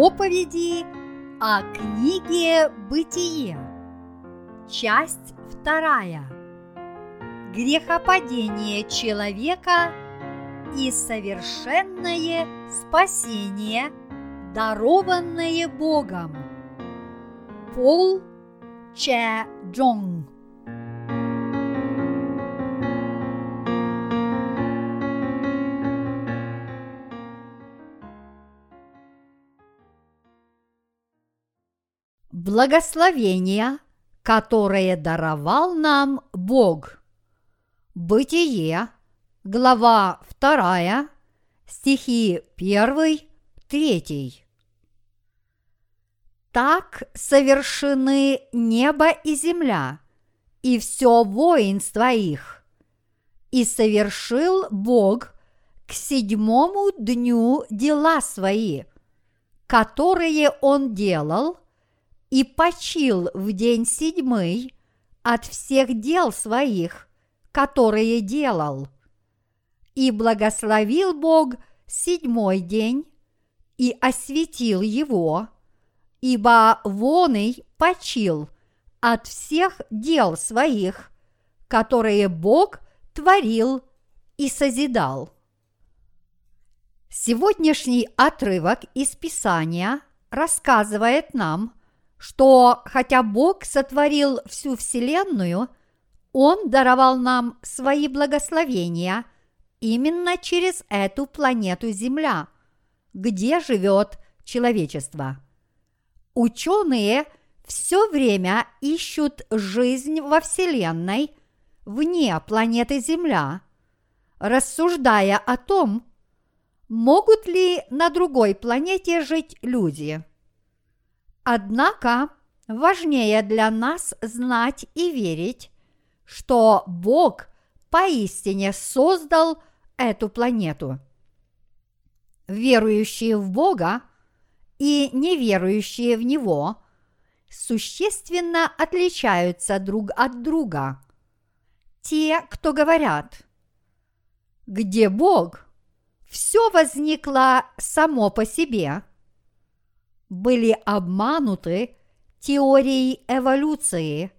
Проповеди о книге «Бытие». Часть вторая. Грехопадение человека и совершенное спасение, дарованное Богом. Пол Че Джонг Благословения, которые даровал нам Бог. Бытие, глава 2, стихи 1, 3. Так совершены небо и земля, и все воинство их. И совершил Бог к седьмому дню дела свои, которые Он делал – и почил в день седьмый от всех дел своих, которые делал. И благословил Бог седьмой день и осветил его, ибо воный почил от всех дел своих, которые Бог творил и созидал. Сегодняшний отрывок из Писания рассказывает нам что хотя Бог сотворил всю Вселенную, Он даровал нам свои благословения именно через эту планету Земля, где живет человечество. Ученые все время ищут жизнь во Вселенной вне планеты Земля, рассуждая о том, могут ли на другой планете жить люди – Однако важнее для нас знать и верить, что Бог поистине создал эту планету. Верующие в Бога и неверующие в Него существенно отличаются друг от друга. Те, кто говорят, где Бог, все возникло само по себе – были обмануты теорией эволюции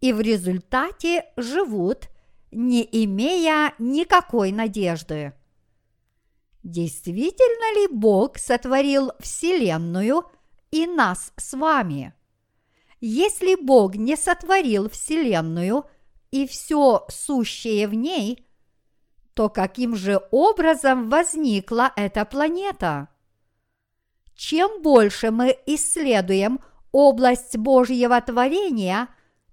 и в результате живут, не имея никакой надежды. Действительно ли Бог сотворил Вселенную и нас с вами? Если Бог не сотворил Вселенную и все сущее в ней, то каким же образом возникла эта планета? Чем больше мы исследуем область Божьего творения,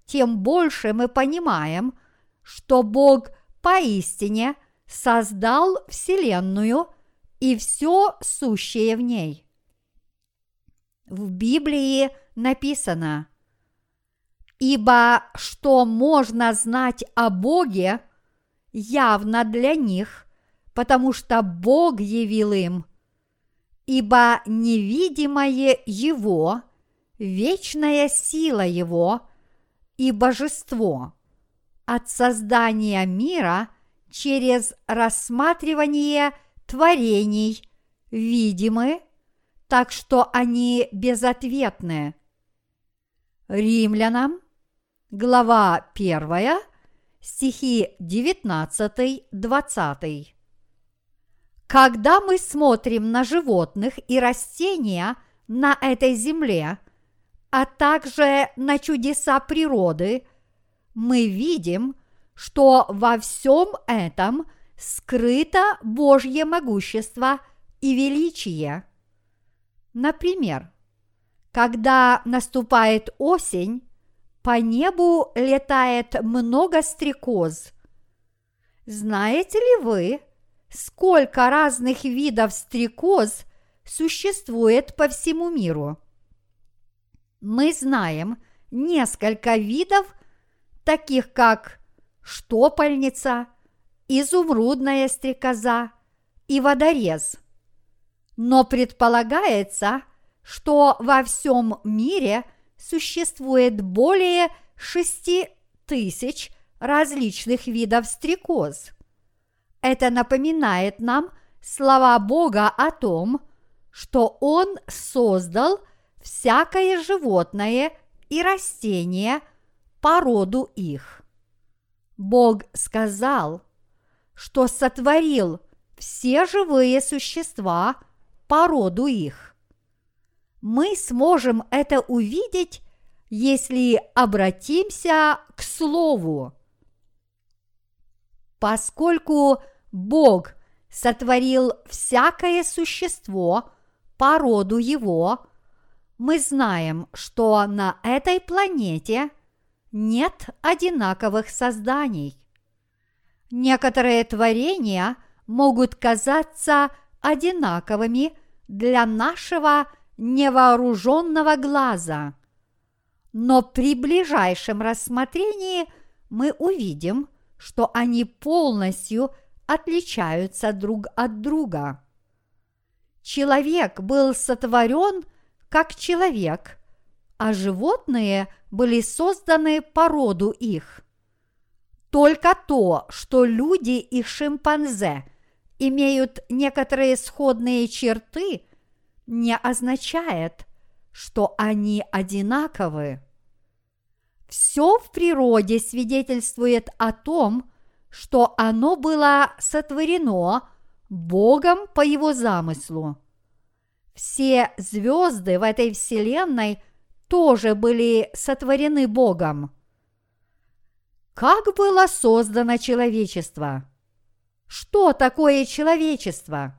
тем больше мы понимаем, что Бог поистине создал Вселенную и все сущее в ней. В Библии написано, «Ибо что можно знать о Боге, явно для них, потому что Бог явил им – ибо невидимое Его, вечная сила Его и божество от создания мира через рассматривание творений видимы, так что они безответны. Римлянам, глава 1, стихи 19-20. Когда мы смотрим на животных и растения на этой земле, а также на чудеса природы, мы видим, что во всем этом скрыто Божье могущество и величие. Например, когда наступает осень, по небу летает много стрекоз. Знаете ли вы, сколько разных видов стрекоз существует по всему миру. Мы знаем несколько видов, таких как штопальница, изумрудная стрекоза и водорез. Но предполагается, что во всем мире существует более шести тысяч различных видов стрекоз – это напоминает нам слова Бога о том, что Он создал всякое животное и растение по роду их. Бог сказал, что сотворил все живые существа по роду их. Мы сможем это увидеть, если обратимся к Слову. Поскольку Бог сотворил всякое существо по роду его, мы знаем, что на этой планете нет одинаковых созданий. Некоторые творения могут казаться одинаковыми для нашего невооруженного глаза. Но при ближайшем рассмотрении мы увидим, что они полностью отличаются друг от друга. Человек был сотворен как человек, а животные были созданы по роду их. Только то, что люди и шимпанзе имеют некоторые сходные черты, не означает, что они одинаковы. Все в природе свидетельствует о том, что оно было сотворено Богом по его замыслу. Все звезды в этой вселенной тоже были сотворены Богом. Как было создано человечество? Что такое человечество?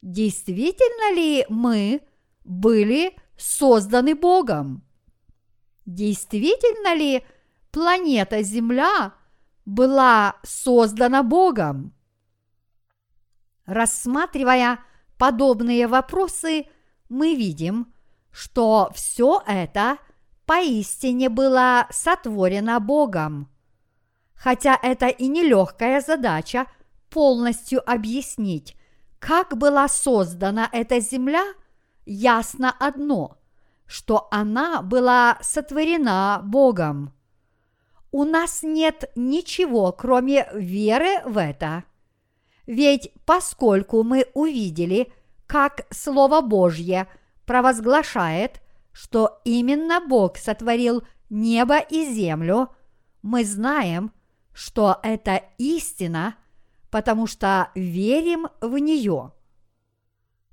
Действительно ли мы были созданы Богом? Действительно ли планета Земля была создана Богом? Рассматривая подобные вопросы, мы видим, что все это поистине было сотворено Богом. Хотя это и нелегкая задача полностью объяснить, как была создана эта земля, ясно одно, что она была сотворена Богом. У нас нет ничего, кроме веры в это. Ведь поскольку мы увидели, как Слово Божье провозглашает, что именно Бог сотворил небо и землю, мы знаем, что это истина, потому что верим в нее.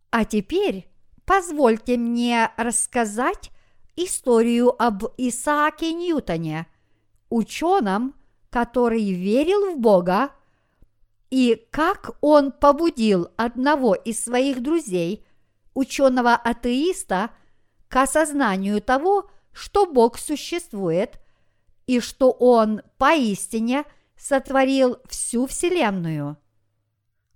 А теперь позвольте мне рассказать историю об Исааке Ньютоне, ученом, который верил в Бога, и как он побудил одного из своих друзей, ученого-атеиста, к осознанию того, что Бог существует и что Он поистине сотворил всю Вселенную.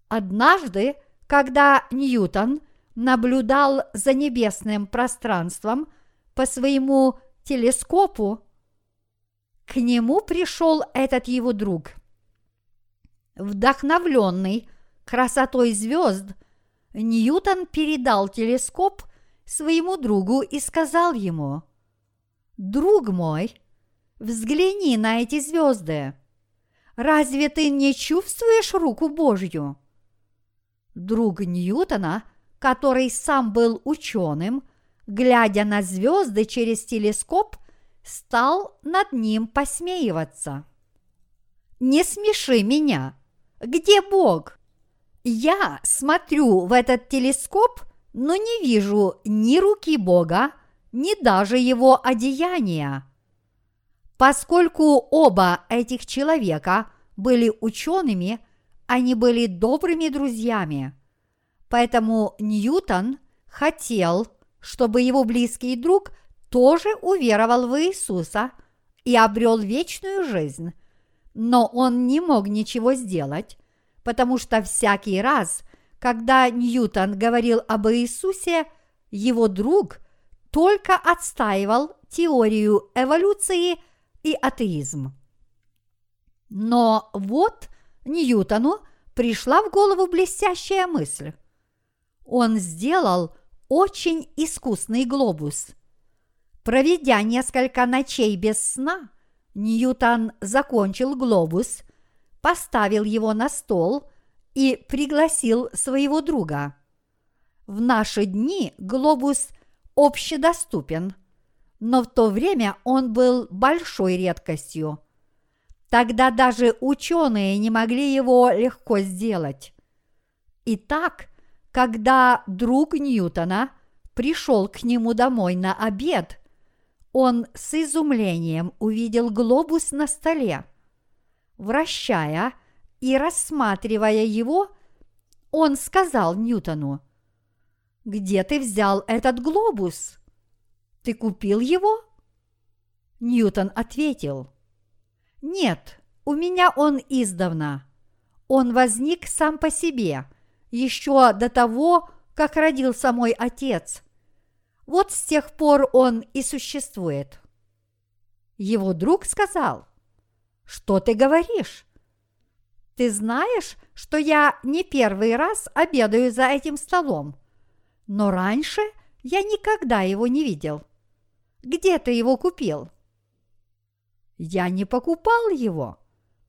Однажды, когда Ньютон наблюдал за небесным пространством по своему телескопу, к нему пришел этот его друг. Вдохновленный красотой звезд, Ньютон передал телескоп своему другу и сказал ему, «Друг мой, взгляни на эти звезды. Разве ты не чувствуешь руку Божью?» Друг Ньютона, который сам был ученым, глядя на звезды через телескоп, стал над ним посмеиваться. «Не смеши меня! Где Бог?» Я смотрю в этот телескоп, но не вижу ни руки Бога, ни даже его одеяния. Поскольку оба этих человека были учеными, они были добрыми друзьями. Поэтому Ньютон хотел, чтобы его близкий друг тоже уверовал в Иисуса и обрел вечную жизнь. Но он не мог ничего сделать, потому что всякий раз, когда Ньютон говорил об Иисусе, его друг только отстаивал теорию эволюции и атеизм. Но вот Ньютону пришла в голову блестящая мысль. Он сделал очень искусный глобус. Проведя несколько ночей без сна, Ньютон закончил глобус – поставил его на стол и пригласил своего друга. в наши дни глобус общедоступен, но в то время он был большой редкостью. Тогда даже ученые не могли его легко сделать. Итак, когда друг Ньютона пришел к нему домой на обед, он с изумлением увидел глобус на столе. Вращая и рассматривая его, он сказал Ньютону, «Где ты взял этот глобус? Ты купил его?» Ньютон ответил, «Нет, у меня он издавна. Он возник сам по себе, еще до того, как родился мой отец. Вот с тех пор он и существует». Его друг сказал, «Что ты говоришь? Ты знаешь, что я не первый раз обедаю за этим столом, но раньше я никогда его не видел. Где ты его купил?» Я не покупал его.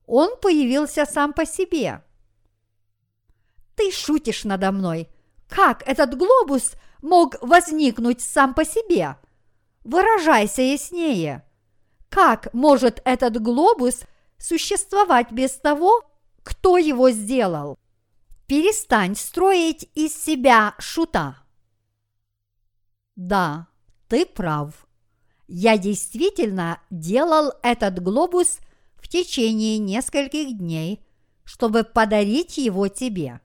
Он появился сам по себе. Ты шутишь надо мной. Как этот глобус мог возникнуть сам по себе? Выражайся яснее. Как может этот глобус существовать без того, кто его сделал? Перестань строить из себя шута. Да, ты прав. Я действительно делал этот глобус в течение нескольких дней, чтобы подарить его тебе.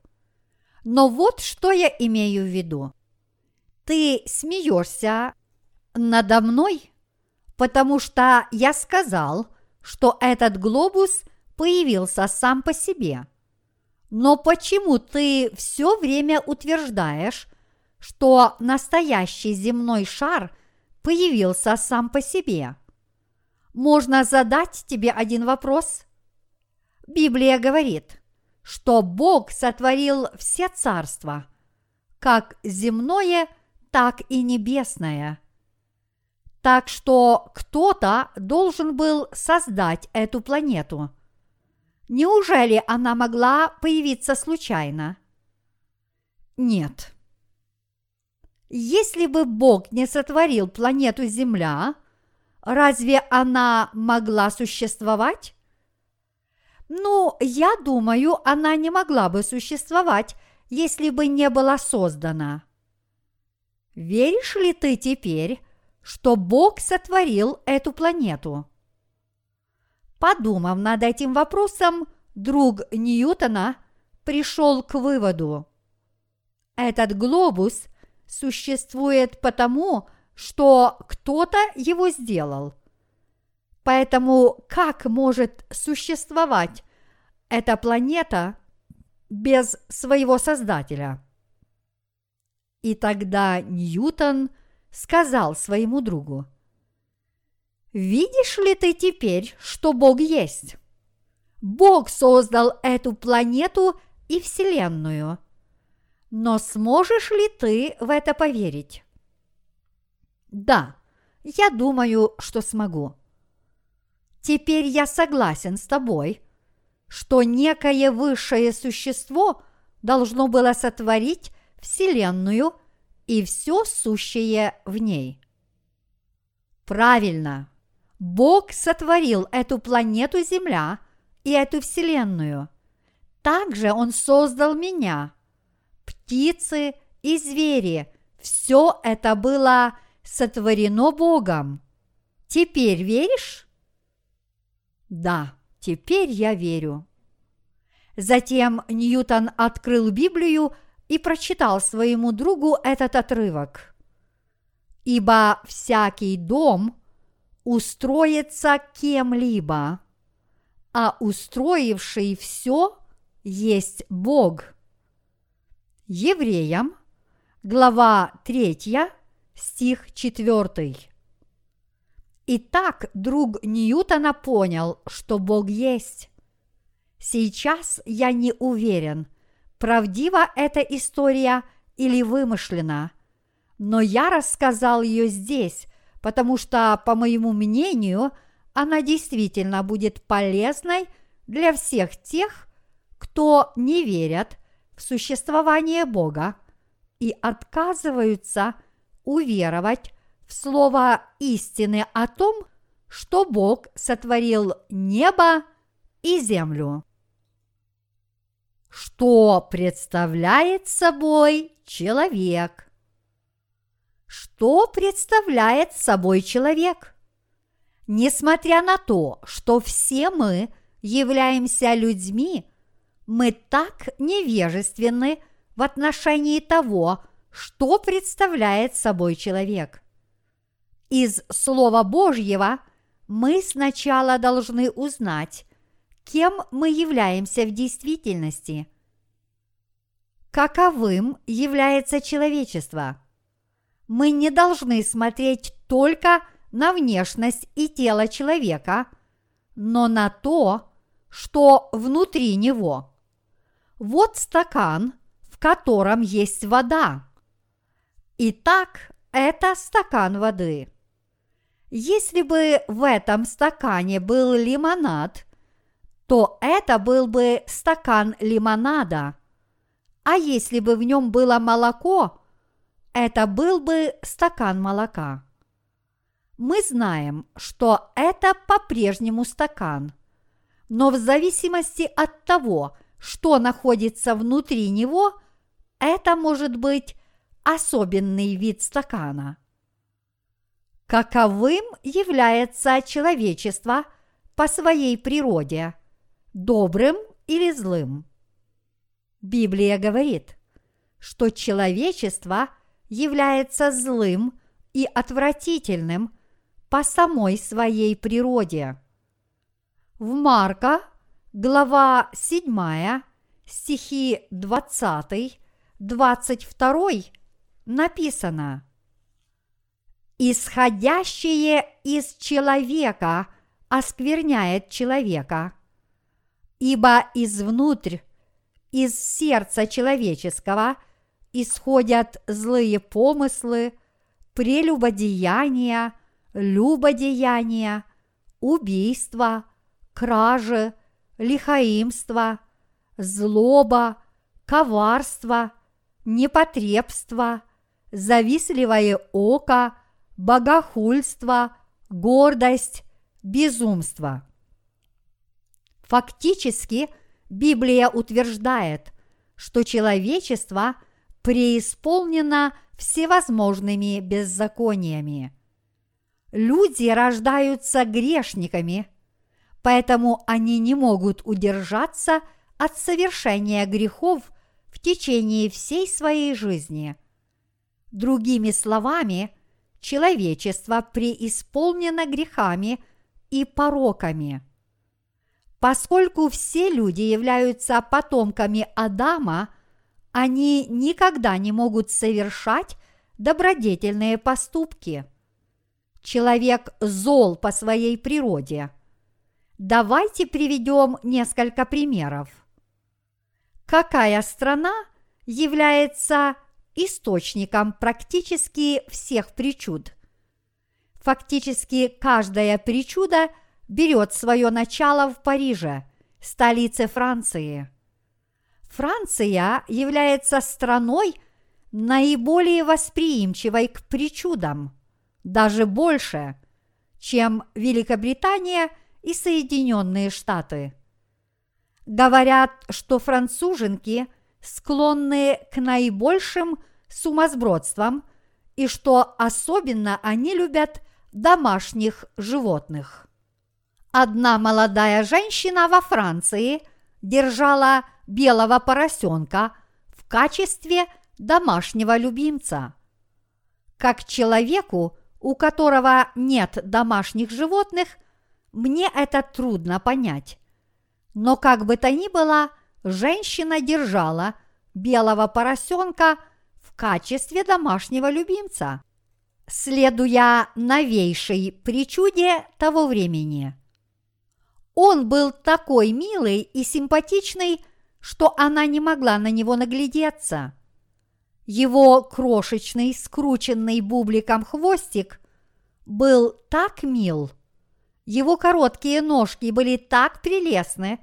Но вот что я имею в виду. Ты смеешься надо мной, потому что я сказал, что этот глобус появился сам по себе. Но почему ты все время утверждаешь, что настоящий земной шар появился сам по себе. Можно задать тебе один вопрос? Библия говорит, что Бог сотворил все царства, как земное, так и небесное. Так что кто-то должен был создать эту планету. Неужели она могла появиться случайно? Нет. Если бы Бог не сотворил планету Земля, разве она могла существовать? Ну, я думаю, она не могла бы существовать, если бы не была создана. Веришь ли ты теперь, что Бог сотворил эту планету? Подумав над этим вопросом, друг Ньютона пришел к выводу. Этот глобус – существует потому, что кто-то его сделал. Поэтому как может существовать эта планета без своего создателя? И тогда Ньютон сказал своему другу, «Видишь ли ты теперь, что Бог есть? Бог создал эту планету и Вселенную – но сможешь ли ты в это поверить? Да, я думаю, что смогу. Теперь я согласен с тобой, что некое высшее существо должно было сотворить Вселенную и все сущее в ней. Правильно, Бог сотворил эту планету Земля и эту Вселенную. Также Он создал меня – птицы и звери. Все это было сотворено Богом. Теперь веришь? Да, теперь я верю. Затем Ньютон открыл Библию и прочитал своему другу этот отрывок. Ибо всякий дом устроится кем-либо, а устроивший все есть Бог – Евреям, глава 3, стих 4. Итак, друг Ньютона понял, что Бог есть. Сейчас я не уверен, правдива эта история или вымышлена, но я рассказал ее здесь, потому что, по моему мнению, она действительно будет полезной для всех тех, кто не верят – в существование Бога, и отказываются уверовать в слово истины о том, что Бог сотворил небо и землю. Что представляет собой человек? Что представляет собой человек? Несмотря на то, что все мы являемся людьми, мы так невежественны в отношении того, что представляет собой человек. Из Слова Божьего мы сначала должны узнать, кем мы являемся в действительности. Каковым является человечество? Мы не должны смотреть только на внешность и тело человека, но на то, что внутри него. Вот стакан, в котором есть вода. Итак, это стакан воды. Если бы в этом стакане был лимонад, то это был бы стакан лимонада. А если бы в нем было молоко, это был бы стакан молока. Мы знаем, что это по-прежнему стакан, но в зависимости от того, что находится внутри него, это может быть особенный вид стакана. Каковым является человечество по своей природе, добрым или злым? Библия говорит, что человечество является злым и отвратительным по самой своей природе. В Марка – глава 7, стихи 20, 22 написано «Исходящее из человека оскверняет человека, ибо извнутрь, из сердца человеческого исходят злые помыслы, прелюбодеяния, любодеяния, убийства, кражи, лихаимство, злоба, коварство, непотребство, завистливое око, богохульство, гордость, безумство. Фактически Библия утверждает, что человечество преисполнено всевозможными беззакониями. Люди рождаются грешниками – поэтому они не могут удержаться от совершения грехов в течение всей своей жизни. Другими словами, человечество преисполнено грехами и пороками. Поскольку все люди являются потомками Адама, они никогда не могут совершать добродетельные поступки. Человек зол по своей природе – Давайте приведем несколько примеров. Какая страна является источником практически всех причуд? Фактически каждая причуда берет свое начало в Париже, столице Франции. Франция является страной наиболее восприимчивой к причудам, даже больше, чем Великобритания – и Соединенные Штаты. Говорят, что француженки склонны к наибольшим сумасбродствам и что особенно они любят домашних животных. Одна молодая женщина во Франции держала белого поросенка в качестве домашнего любимца. Как человеку, у которого нет домашних животных – мне это трудно понять. Но как бы то ни было, женщина держала белого поросенка в качестве домашнего любимца, следуя новейшей причуде того времени. Он был такой милый и симпатичный, что она не могла на него наглядеться. Его крошечный, скрученный бубликом хвостик был так мил – его короткие ножки были так прелестны,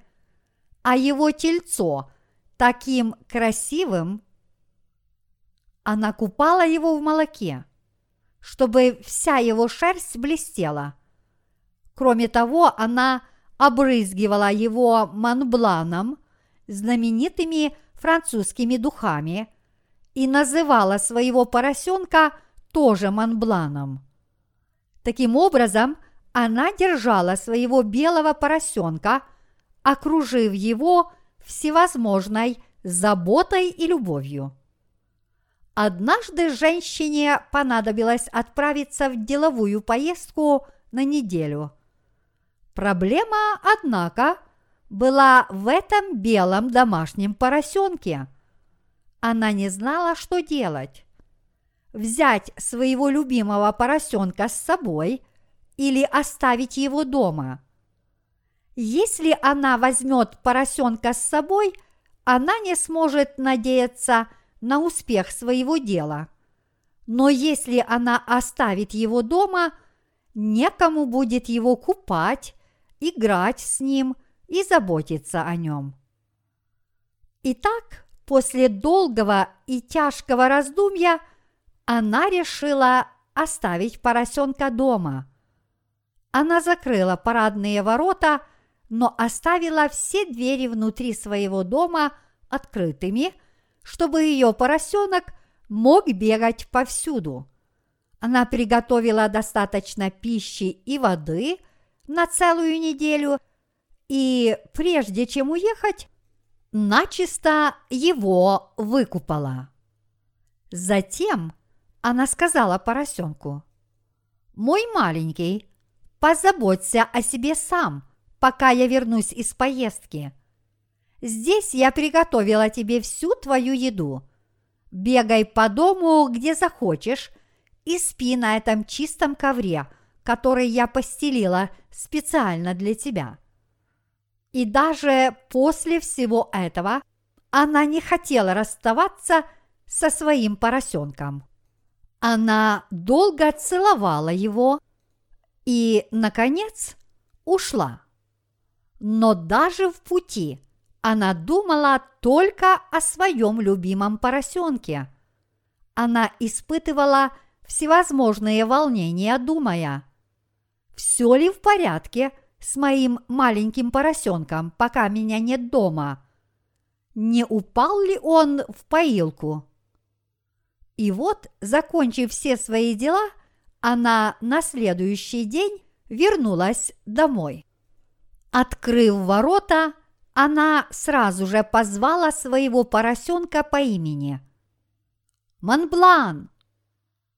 а его тельцо таким красивым. она купала его в молоке, чтобы вся его шерсть блестела. Кроме того, она обрызгивала его манбланом, знаменитыми французскими духами, и называла своего поросенка тоже манбланом. Таким образом, она держала своего белого поросенка, окружив его всевозможной заботой и любовью. Однажды женщине понадобилось отправиться в деловую поездку на неделю. Проблема, однако, была в этом белом домашнем поросенке. Она не знала, что делать. Взять своего любимого поросенка с собой или оставить его дома. Если она возьмет поросенка с собой, она не сможет надеяться на успех своего дела. Но если она оставит его дома, некому будет его купать, играть с ним и заботиться о нем. Итак, после долгого и тяжкого раздумья она решила оставить поросенка дома. Она закрыла парадные ворота, но оставила все двери внутри своего дома открытыми – чтобы ее поросенок мог бегать повсюду. Она приготовила достаточно пищи и воды на целую неделю, и прежде чем уехать, начисто его выкупала. Затем она сказала поросенку, «Мой маленький, позаботься о себе сам, пока я вернусь из поездки – Здесь я приготовила тебе всю твою еду. Бегай по дому, где захочешь, и спи на этом чистом ковре, который я постелила специально для тебя. И даже после всего этого она не хотела расставаться со своим поросенком. Она долго целовала его и, наконец, ушла. Но даже в пути она думала только о своем любимом поросенке. Она испытывала всевозможные волнения, думая, все ли в порядке с моим маленьким поросенком, пока меня нет дома? Не упал ли он в поилку? И вот, закончив все свои дела, она на следующий день вернулась домой. Открыв ворота, она сразу же позвала своего поросенка по имени. «Монблан!»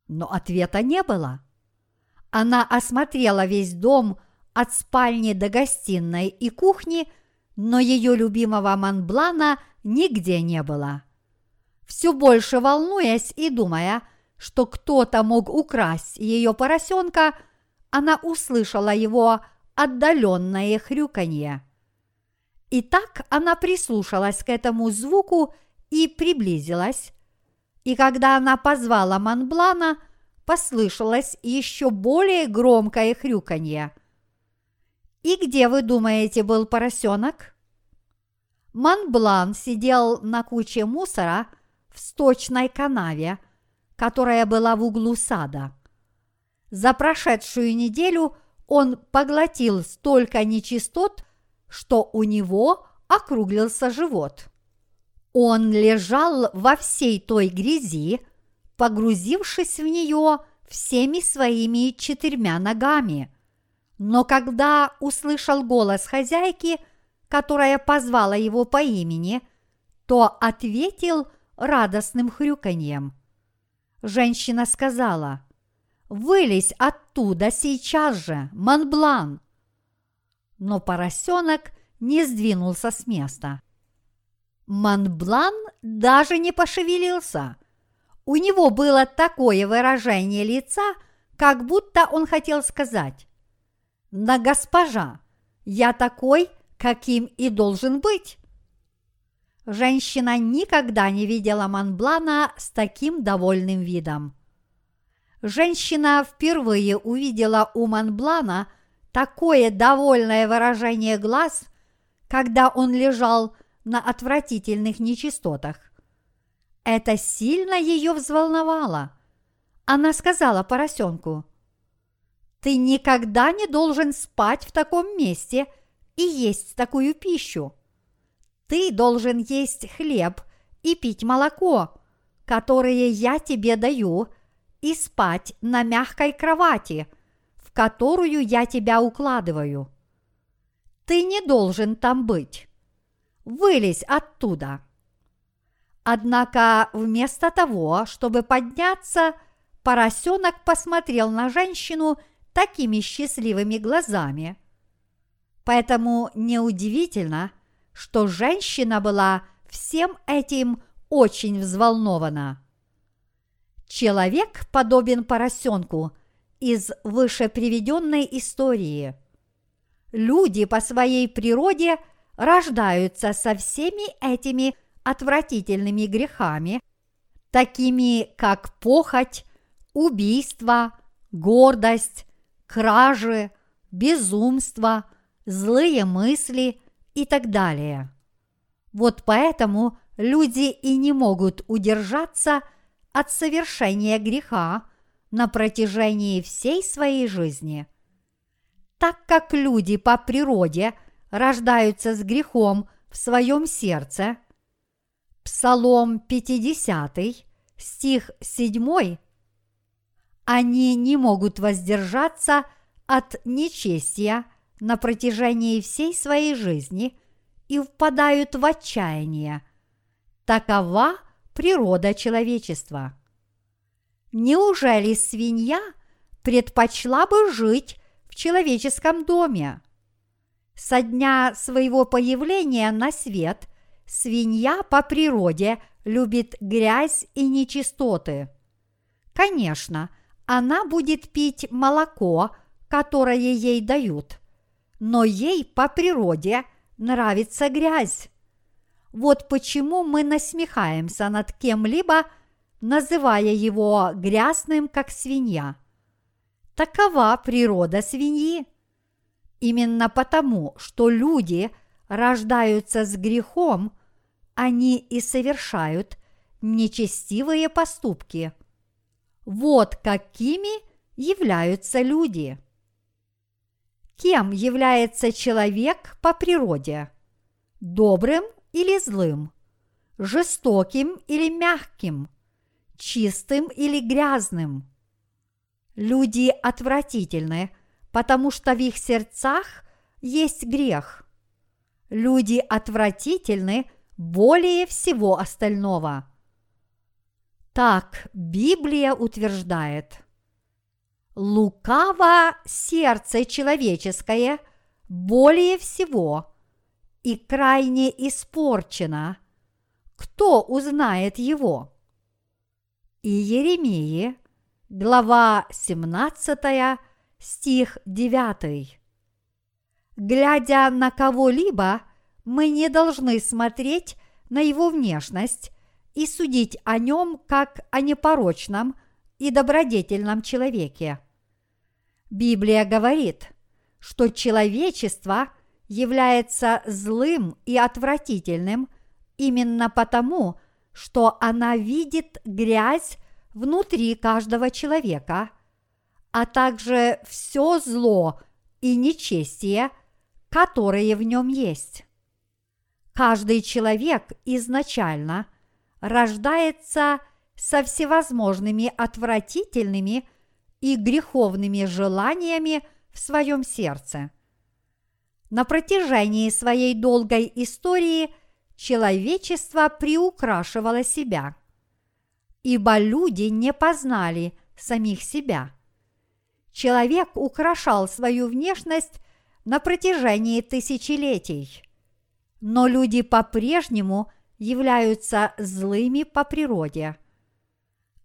Но ответа не было. Она осмотрела весь дом от спальни до гостиной и кухни, но ее любимого Монблана нигде не было. Все больше волнуясь и думая, что кто-то мог украсть ее поросенка, она услышала его отдаленное хрюканье. И так она прислушалась к этому звуку и приблизилась. И когда она позвала Манблана, послышалось еще более громкое хрюканье. И где, вы думаете, был поросенок? Манблан сидел на куче мусора в сточной канаве, которая была в углу сада. За прошедшую неделю он поглотил столько нечистот, что у него округлился живот. Он лежал во всей той грязи, погрузившись в нее всеми своими четырьмя ногами. Но когда услышал голос хозяйки, которая позвала его по имени, то ответил радостным хрюканьем. Женщина сказала, «Вылезь оттуда сейчас же, Монблан!» но поросенок не сдвинулся с места. Манблан даже не пошевелился. У него было такое выражение лица, как будто он хотел сказать «На госпожа, я такой, каким и должен быть». Женщина никогда не видела Манблана с таким довольным видом. Женщина впервые увидела у Манблана такое довольное выражение глаз, когда он лежал на отвратительных нечистотах. Это сильно ее взволновало. Она сказала поросенку, «Ты никогда не должен спать в таком месте и есть такую пищу. Ты должен есть хлеб и пить молоко, которые я тебе даю, и спать на мягкой кровати, в которую я тебя укладываю. Ты не должен там быть. Вылезь оттуда. Однако вместо того, чтобы подняться, поросенок посмотрел на женщину такими счастливыми глазами. Поэтому неудивительно, что женщина была всем этим очень взволнована. Человек подобен поросенку из выше приведенной истории. Люди по своей природе рождаются со всеми этими отвратительными грехами, такими как похоть, убийство, гордость, кражи, безумство, злые мысли и так далее. Вот поэтому люди и не могут удержаться от совершения греха на протяжении всей своей жизни. Так как люди по природе рождаются с грехом в своем сердце, Псалом 50, стих 7, они не могут воздержаться от нечестия на протяжении всей своей жизни и впадают в отчаяние, Такова природа человечества. Неужели свинья предпочла бы жить в человеческом доме? Со дня своего появления на свет свинья по природе любит грязь и нечистоты. Конечно, она будет пить молоко, которое ей дают, но ей по природе нравится грязь. Вот почему мы насмехаемся над кем-либо, называя его грязным, как свинья. Такова природа свиньи. Именно потому, что люди рождаются с грехом, они и совершают нечестивые поступки. Вот какими являются люди. Кем является человек по природе? Добрым или злым, жестоким или мягким, чистым или грязным. Люди отвратительны, потому что в их сердцах есть грех. Люди отвратительны более всего остального. Так Библия утверждает. Лукаво сердце человеческое более всего – и крайне испорчено, кто узнает его? И Еремии, глава 17, стих 9. Глядя на кого-либо, мы не должны смотреть на его внешность и судить о нем как о непорочном и добродетельном человеке. Библия говорит, что человечество является злым и отвратительным именно потому, что она видит грязь внутри каждого человека, а также все зло и нечестие, которые в нем есть. Каждый человек изначально рождается со всевозможными отвратительными и греховными желаниями в своем сердце – на протяжении своей долгой истории человечество приукрашивало себя, ибо люди не познали самих себя. Человек украшал свою внешность на протяжении тысячелетий, но люди по-прежнему являются злыми по природе.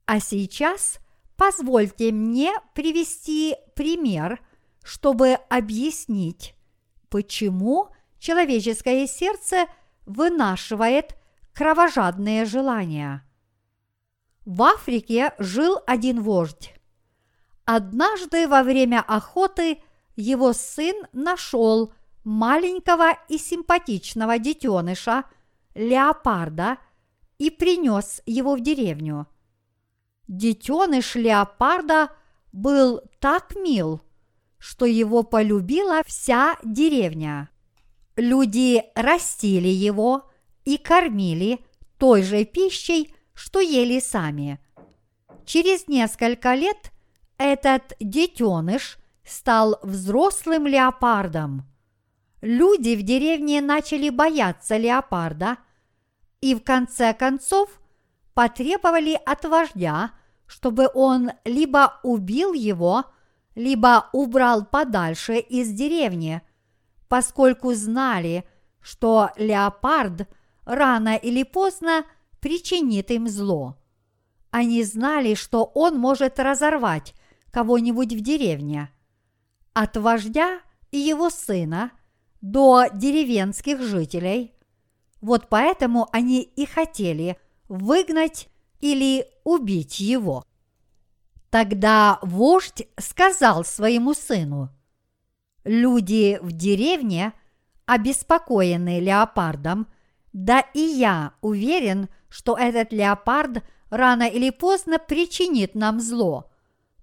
А сейчас позвольте мне привести пример, чтобы объяснить, почему человеческое сердце вынашивает кровожадные желания. В Африке жил один вождь. Однажды во время охоты его сын нашел маленького и симпатичного детеныша леопарда и принес его в деревню. Детеныш леопарда был так мил, что его полюбила вся деревня. Люди растили его и кормили той же пищей, что ели сами. Через несколько лет этот детеныш стал взрослым леопардом. Люди в деревне начали бояться леопарда и в конце концов потребовали от вождя, чтобы он либо убил его, либо убрал подальше из деревни, поскольку знали, что леопард рано или поздно причинит им зло. Они знали, что он может разорвать кого-нибудь в деревне. От вождя и его сына до деревенских жителей. Вот поэтому они и хотели выгнать или убить его. Тогда вождь сказал своему сыну, «Люди в деревне, обеспокоенные леопардом, да и я уверен, что этот леопард рано или поздно причинит нам зло,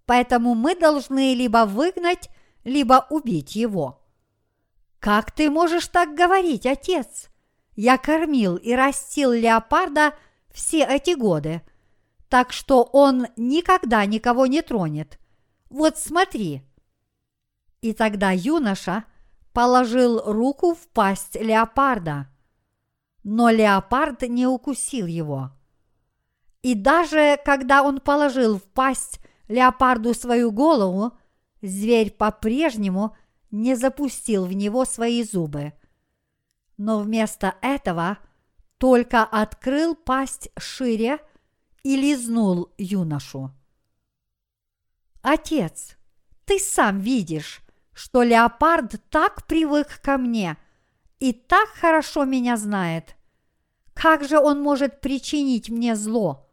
поэтому мы должны либо выгнать, либо убить его». «Как ты можешь так говорить, отец? Я кормил и растил леопарда – все эти годы, так что он никогда никого не тронет. Вот смотри. И тогда юноша положил руку в пасть леопарда, но леопард не укусил его. И даже когда он положил в пасть леопарду свою голову, зверь по-прежнему не запустил в него свои зубы. Но вместо этого – только открыл пасть шире и лизнул юношу. Отец, ты сам видишь, что леопард так привык ко мне и так хорошо меня знает. Как же он может причинить мне зло?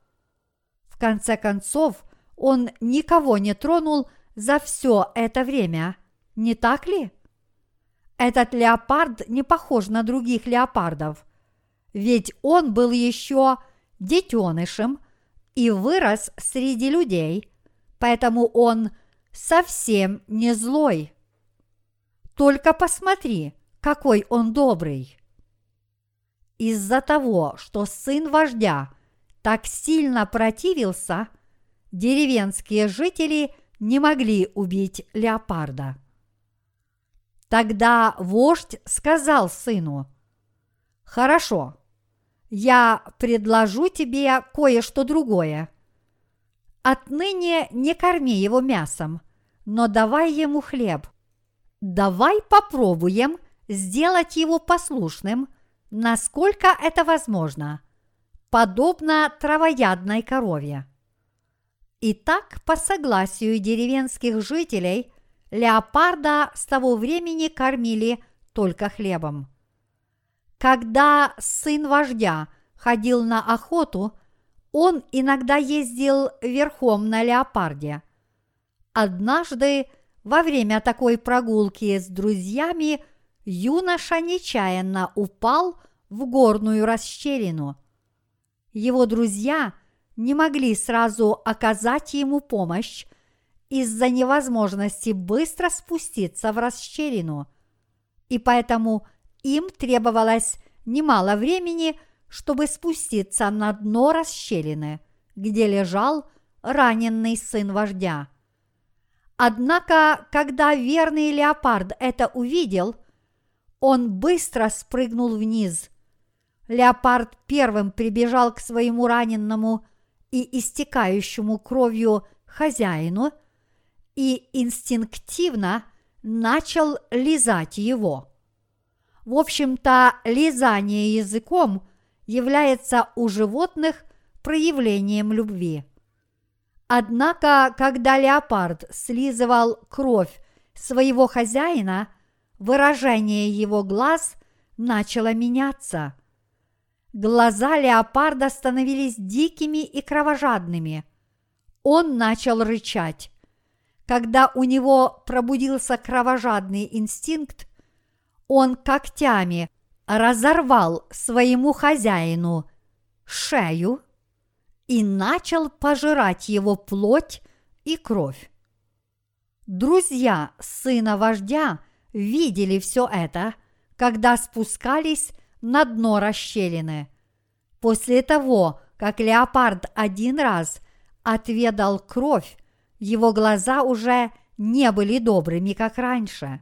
В конце концов, он никого не тронул за все это время, не так ли? Этот леопард не похож на других леопардов ведь он был еще детенышем и вырос среди людей, поэтому он совсем не злой. Только посмотри, какой он добрый. Из-за того, что сын вождя так сильно противился, деревенские жители не могли убить леопарда. Тогда вождь сказал сыну, «Хорошо, я предложу тебе кое-что другое. Отныне не корми его мясом, но давай ему хлеб. Давай попробуем сделать его послушным, насколько это возможно, подобно травоядной корове. Итак, по согласию деревенских жителей, леопарда с того времени кормили только хлебом. Когда сын вождя ходил на охоту, он иногда ездил верхом на леопарде. Однажды во время такой прогулки с друзьями юноша нечаянно упал в горную расщелину. Его друзья не могли сразу оказать ему помощь из-за невозможности быстро спуститься в расщелину, и поэтому им требовалось немало времени, чтобы спуститься на дно расщелины, где лежал раненый сын вождя. Однако, когда верный леопард это увидел, он быстро спрыгнул вниз. Леопард первым прибежал к своему раненному и истекающему кровью хозяину и инстинктивно начал лизать его. В общем-то, лизание языком является у животных проявлением любви. Однако, когда леопард слизывал кровь своего хозяина, выражение его глаз начало меняться. Глаза леопарда становились дикими и кровожадными. Он начал рычать. Когда у него пробудился кровожадный инстинкт, он когтями разорвал своему хозяину шею и начал пожирать его плоть и кровь. Друзья сына вождя видели все это, когда спускались на дно расщелины. После того, как леопард один раз отведал кровь, его глаза уже не были добрыми, как раньше.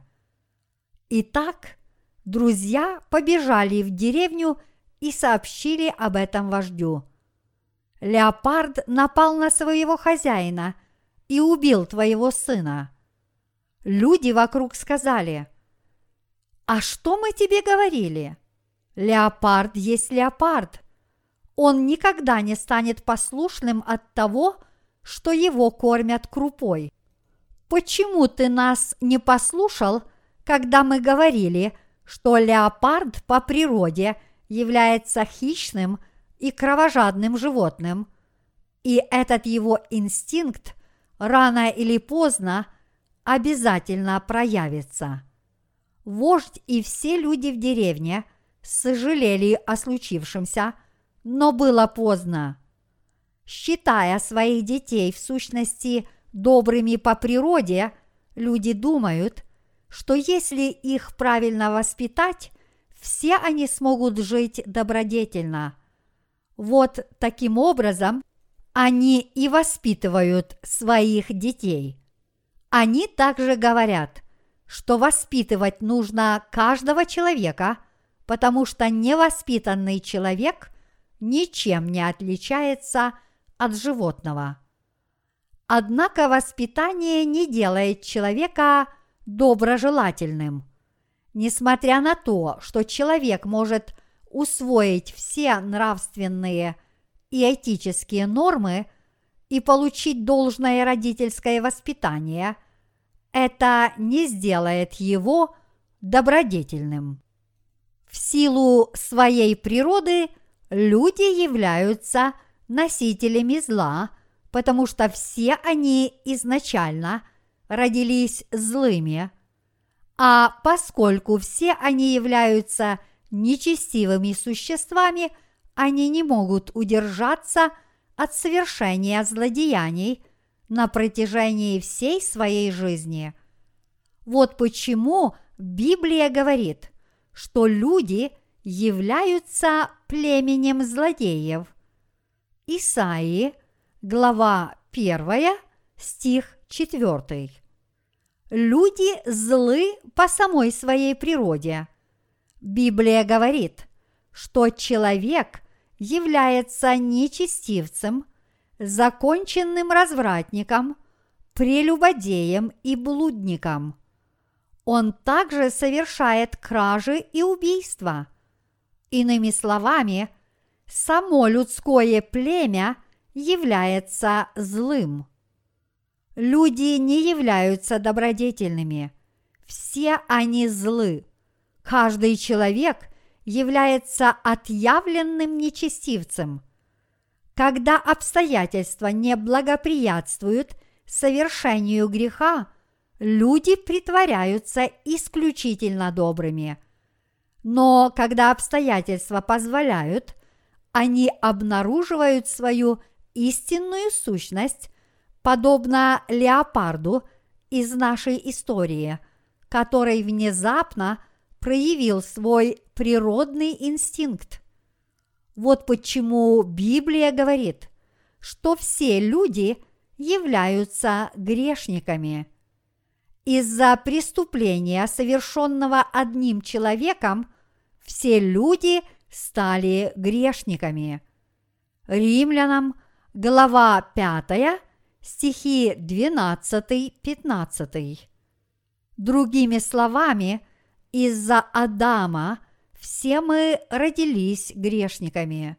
Итак, друзья побежали в деревню и сообщили об этом вождю. Леопард напал на своего хозяина и убил твоего сына. Люди вокруг сказали, «А что мы тебе говорили? Леопард есть леопард. Он никогда не станет послушным от того, что его кормят крупой. Почему ты нас не послушал, когда мы говорили, что леопард по природе является хищным и кровожадным животным, и этот его инстинкт рано или поздно обязательно проявится. Вождь и все люди в деревне сожалели о случившемся, но было поздно. Считая своих детей в сущности добрыми по природе, люди думают, что если их правильно воспитать, все они смогут жить добродетельно. Вот таким образом они и воспитывают своих детей. Они также говорят, что воспитывать нужно каждого человека, потому что невоспитанный человек ничем не отличается от животного. Однако воспитание не делает человека доброжелательным. Несмотря на то, что человек может усвоить все нравственные и этические нормы и получить должное родительское воспитание, это не сделает его добродетельным. В силу своей природы люди являются носителями зла, потому что все они изначально родились злыми, а поскольку все они являются – нечестивыми существами, они не могут удержаться от совершения злодеяний на протяжении всей своей жизни. Вот почему Библия говорит, что люди являются племенем злодеев. Исаии, глава 1, стих 4. Люди злы по самой своей природе – Библия говорит, что человек является нечестивцем, законченным развратником, прелюбодеем и блудником. Он также совершает кражи и убийства. Иными словами, само людское племя является злым. Люди не являются добродетельными. Все они злы. Каждый человек является отъявленным нечестивцем. Когда обстоятельства не благоприятствуют совершению греха, люди притворяются исключительно добрыми. Но когда обстоятельства позволяют, они обнаруживают свою истинную сущность, подобно леопарду из нашей истории, который внезапно – проявил свой природный инстинкт. Вот почему Библия говорит, что все люди являются грешниками. Из-за преступления, совершенного одним человеком, все люди стали грешниками. Римлянам, глава 5, стихи 12-15. Другими словами – из-за Адама все мы родились грешниками.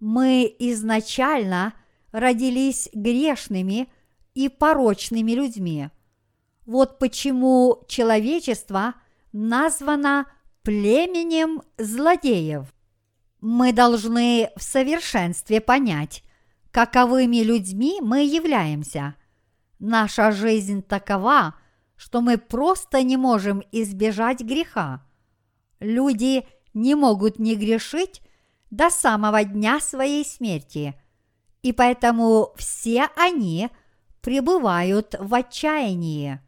Мы изначально родились грешными и порочными людьми. Вот почему человечество названо племенем злодеев. Мы должны в совершенстве понять, каковыми людьми мы являемся. Наша жизнь такова – что мы просто не можем избежать греха. Люди не могут не грешить, до самого дня своей смерти, и поэтому все они пребывают в отчаянии.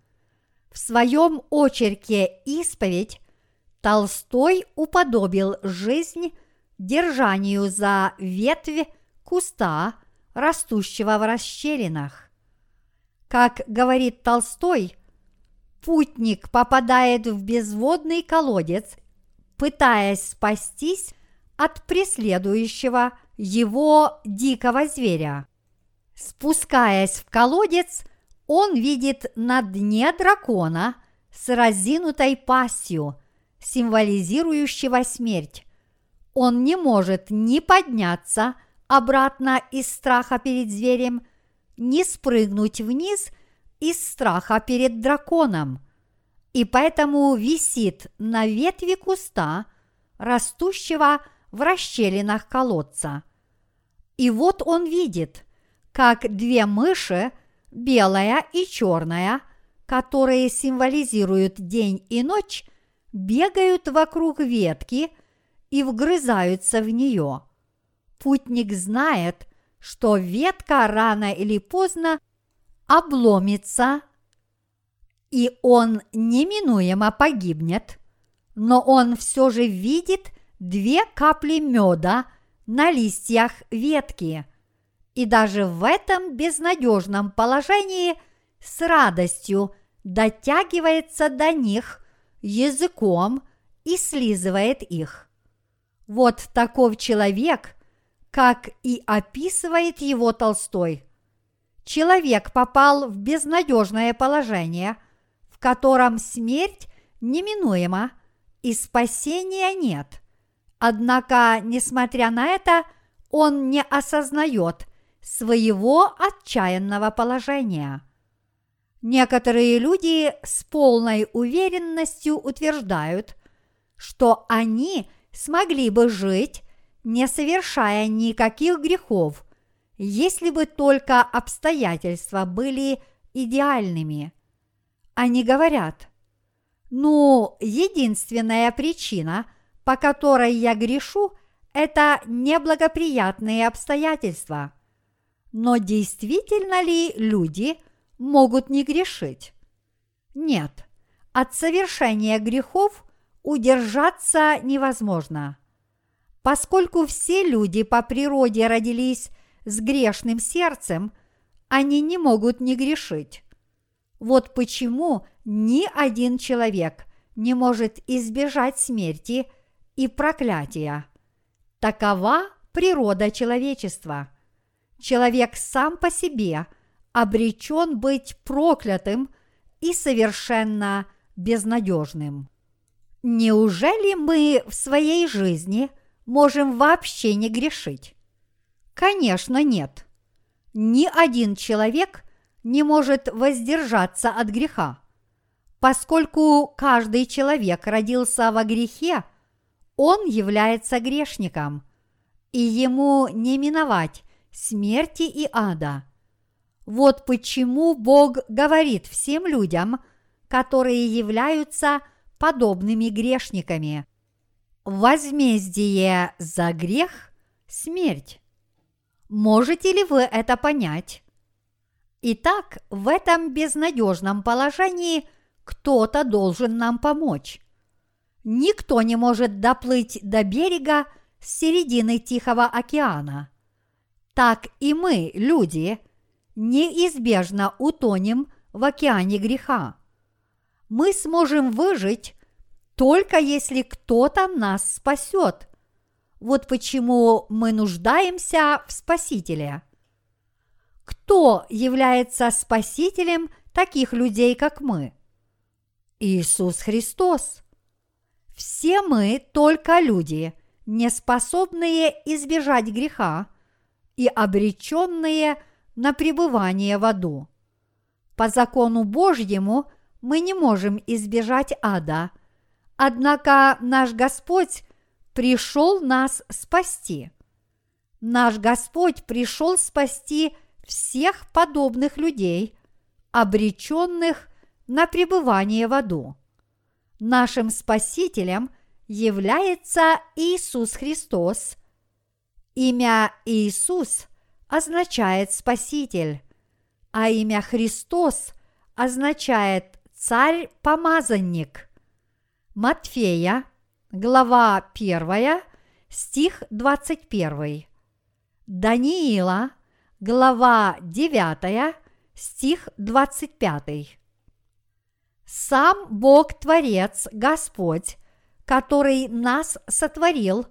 В своем очерке «Исповедь» Толстой уподобил жизнь держанию за ветвь куста, растущего в расщелинах. Как говорит Толстой, путник попадает в безводный колодец, пытаясь спастись от преследующего его дикого зверя. Спускаясь в колодец, он видит на дне дракона с разинутой пастью, символизирующего смерть. Он не может ни подняться обратно из страха перед зверем, ни спрыгнуть вниз из страха перед драконом, и поэтому висит на ветви куста, растущего в расщелинах колодца. И вот он видит, как две мыши, белая и черная, которые символизируют день и ночь, бегают вокруг ветки и вгрызаются в нее. Путник знает, что ветка рано или поздно обломится, и он неминуемо погибнет, но он все же видит – две капли меда на листьях ветки. И даже в этом безнадежном положении с радостью дотягивается до них языком и слизывает их. Вот таков человек, как и описывает его Толстой. Человек попал в безнадежное положение, в котором смерть неминуема и спасения нет. Однако, несмотря на это, он не осознает своего отчаянного положения. Некоторые люди с полной уверенностью утверждают, что они смогли бы жить, не совершая никаких грехов, если бы только обстоятельства были идеальными. Они говорят, ну, единственная причина – по которой я грешу, это неблагоприятные обстоятельства. Но действительно ли люди могут не грешить? Нет, от совершения грехов удержаться невозможно. Поскольку все люди по природе родились с грешным сердцем, они не могут не грешить. Вот почему ни один человек не может избежать смерти – и проклятия. Такова природа человечества. Человек сам по себе обречен быть проклятым и совершенно безнадежным. Неужели мы в своей жизни можем вообще не грешить? Конечно, нет. Ни один человек не может воздержаться от греха. Поскольку каждый человек родился во грехе, он является грешником, и ему не миновать смерти и ада. Вот почему Бог говорит всем людям, которые являются подобными грешниками. Возмездие за грех – смерть. Можете ли вы это понять? Итак, в этом безнадежном положении кто-то должен нам помочь. Никто не может доплыть до берега с середины Тихого океана. Так и мы, люди, неизбежно утонем в океане греха. Мы сможем выжить только если кто-то нас спасет. Вот почему мы нуждаемся в Спасителе. Кто является Спасителем таких людей, как мы? Иисус Христос. Все мы только люди, не способные избежать греха и обреченные на пребывание в аду. По закону Божьему мы не можем избежать ада, однако наш Господь пришел нас спасти. Наш Господь пришел спасти всех подобных людей, обреченных на пребывание в аду. Нашим Спасителем является Иисус Христос, Имя Иисус означает Спаситель, а имя Христос означает Царь-помазанник. Матфея, глава 1, стих 21. Даниила, глава 9, стих 25. Сам Бог-творец, Господь, который нас сотворил,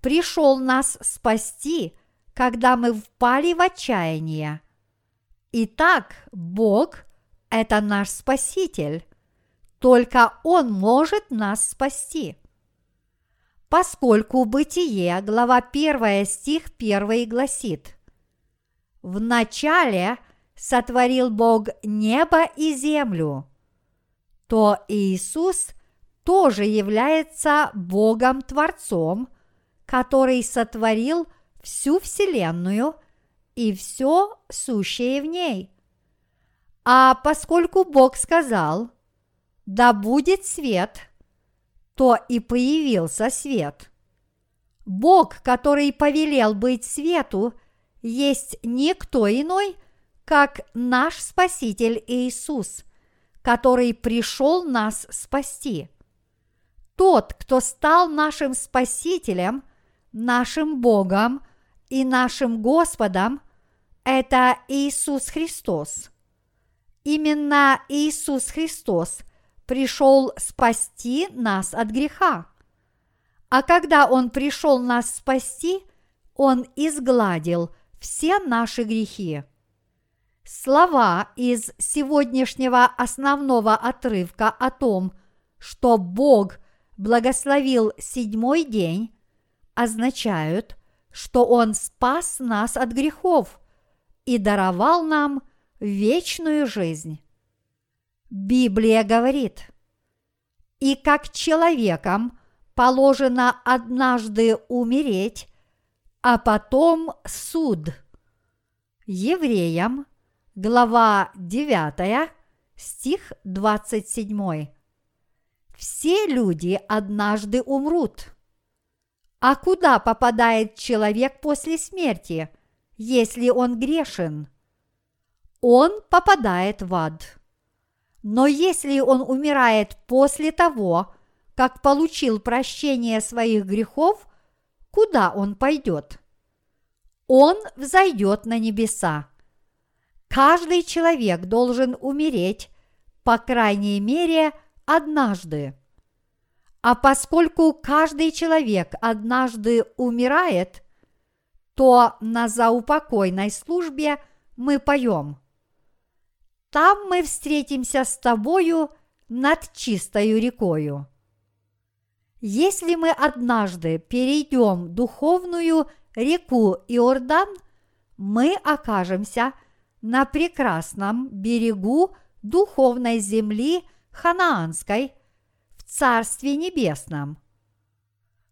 пришел нас спасти, когда мы впали в отчаяние. Итак, Бог – это наш Спаситель. Только Он может нас спасти. Поскольку Бытие, глава 1, стих 1 гласит «В начале сотворил Бог небо и землю», то Иисус тоже является Богом-творцом, который сотворил всю Вселенную и все сущее в ней. А поскольку Бог сказал «Да будет свет», то и появился свет. Бог, который повелел быть свету, есть никто иной, как наш Спаситель Иисус, который пришел нас спасти. Тот, кто стал нашим Спасителем, нашим Богом и нашим Господом, это Иисус Христос. Именно Иисус Христос пришел спасти нас от греха. А когда Он пришел нас спасти, Он изгладил все наши грехи. Слова из сегодняшнего основного отрывка о том, что Бог благословил седьмой день, означают, что Он спас нас от грехов и даровал нам вечную жизнь. Библия говорит, «И как человекам положено однажды умереть, а потом суд». Евреям – глава 9, стих 27. Все люди однажды умрут. А куда попадает человек после смерти, если он грешен? Он попадает в ад. Но если он умирает после того, как получил прощение своих грехов, куда он пойдет? Он взойдет на небеса. Каждый человек должен умереть, по крайней мере, однажды. А поскольку каждый человек однажды умирает, то на заупокойной службе мы поем. Там мы встретимся с тобою над чистою рекою. Если мы однажды перейдем духовную реку Иордан, мы окажемся – на прекрасном берегу духовной земли Ханаанской в Царстве Небесном.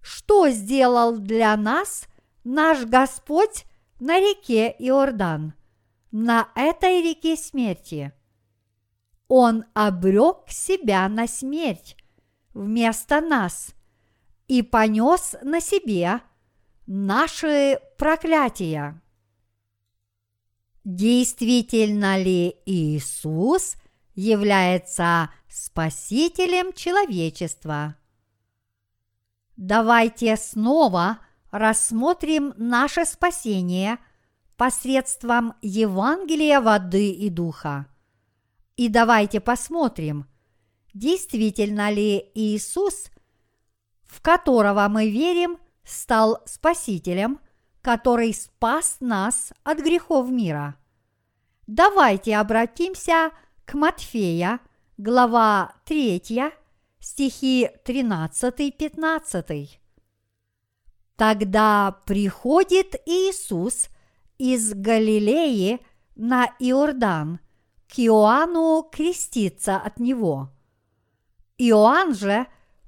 Что сделал для нас наш Господь на реке Иордан, на этой реке смерти? Он обрек себя на смерть вместо нас и понес на себе наши проклятия. Действительно ли Иисус является Спасителем человечества? Давайте снова рассмотрим наше спасение посредством Евангелия воды и духа. И давайте посмотрим, действительно ли Иисус, в которого мы верим, стал Спасителем – который спас нас от грехов мира. Давайте обратимся к Матфея, глава 3, стихи 13-15. Тогда приходит Иисус из Галилеи на Иордан к Иоанну креститься от него. Иоанн же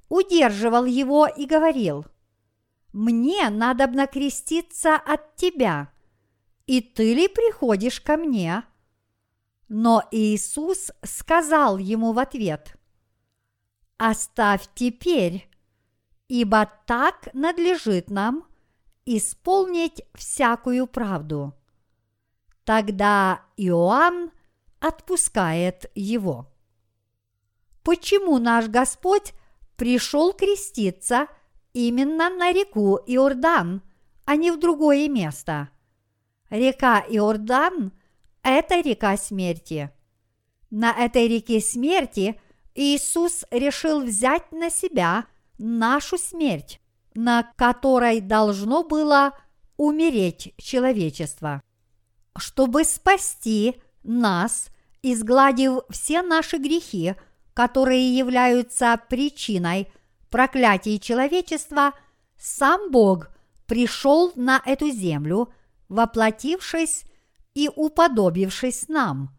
удерживал его и говорил – мне надо креститься от тебя, и ты ли приходишь ко мне? Но Иисус сказал ему в ответ, «Оставь теперь, ибо так надлежит нам исполнить всякую правду. Тогда Иоанн отпускает его. Почему наш Господь пришел креститься именно на реку Иордан, а не в другое место? Река Иордан – это река смерти. На этой реке смерти Иисус решил взять на себя нашу смерть, на которой должно было умереть человечество. Чтобы спасти нас, изгладив все наши грехи, которые являются причиной проклятия человечества, сам Бог пришел на эту землю, воплотившись и уподобившись нам,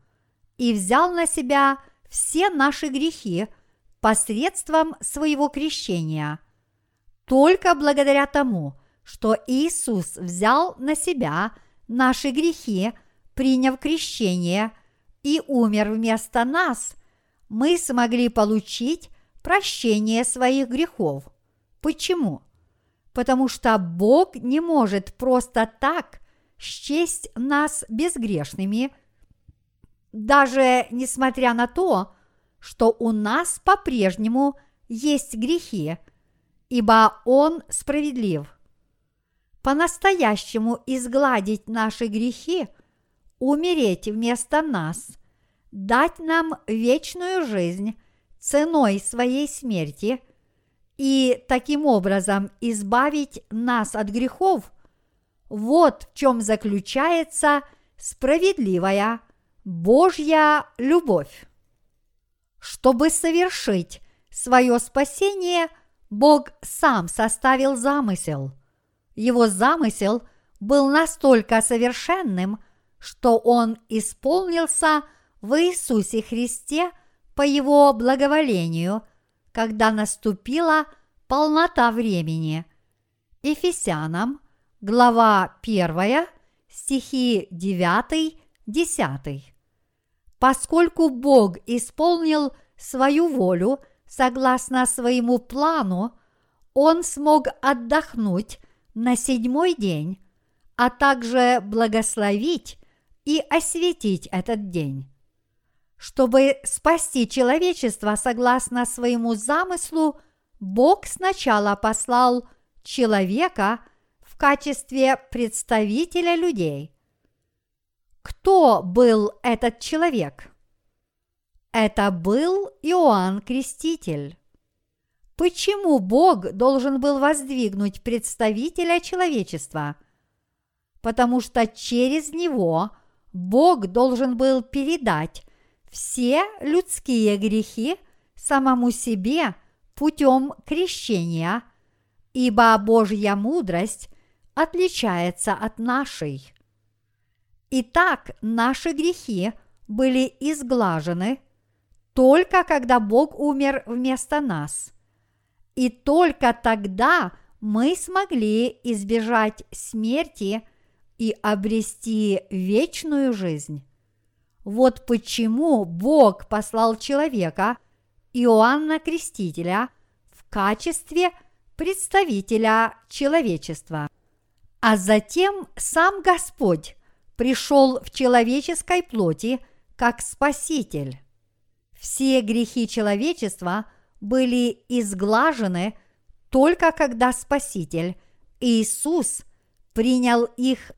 и взял на себя все наши грехи посредством своего крещения. Только благодаря тому, что Иисус взял на себя наши грехи, приняв крещение и умер вместо нас, мы смогли получить прощение своих грехов. Почему? Потому что Бог не может просто так счесть нас безгрешными, даже несмотря на то, что у нас по-прежнему есть грехи, ибо Он справедлив. По-настоящему изгладить наши грехи, умереть вместо нас, дать нам вечную жизнь ценой своей смерти и таким образом избавить нас от грехов, вот в чем заключается справедливая Божья любовь. Чтобы совершить свое спасение, Бог сам составил замысел. Его замысел был настолько совершенным, что он исполнился в Иисусе Христе по Его благоволению, когда наступила полнота времени. Ефесянам, глава 1, стихи 9-10. Поскольку Бог исполнил свою волю согласно своему плану, Он смог отдохнуть на седьмой день, а также благословить и осветить этот день. Чтобы спасти человечество согласно своему замыслу, Бог сначала послал человека в качестве представителя людей – кто был этот человек? Это был Иоанн Креститель. Почему Бог должен был воздвигнуть представителя человечества? Потому что через него Бог должен был передать все людские грехи самому себе путем крещения, ибо Божья мудрость отличается от нашей. Итак, наши грехи были изглажены только когда Бог умер вместо нас. И только тогда мы смогли избежать смерти и обрести вечную жизнь. Вот почему Бог послал человека, Иоанна Крестителя, в качестве представителя человечества. А затем сам Господь пришел в человеческой плоти как Спаситель. Все грехи человечества были изглажены только когда Спаситель Иисус принял их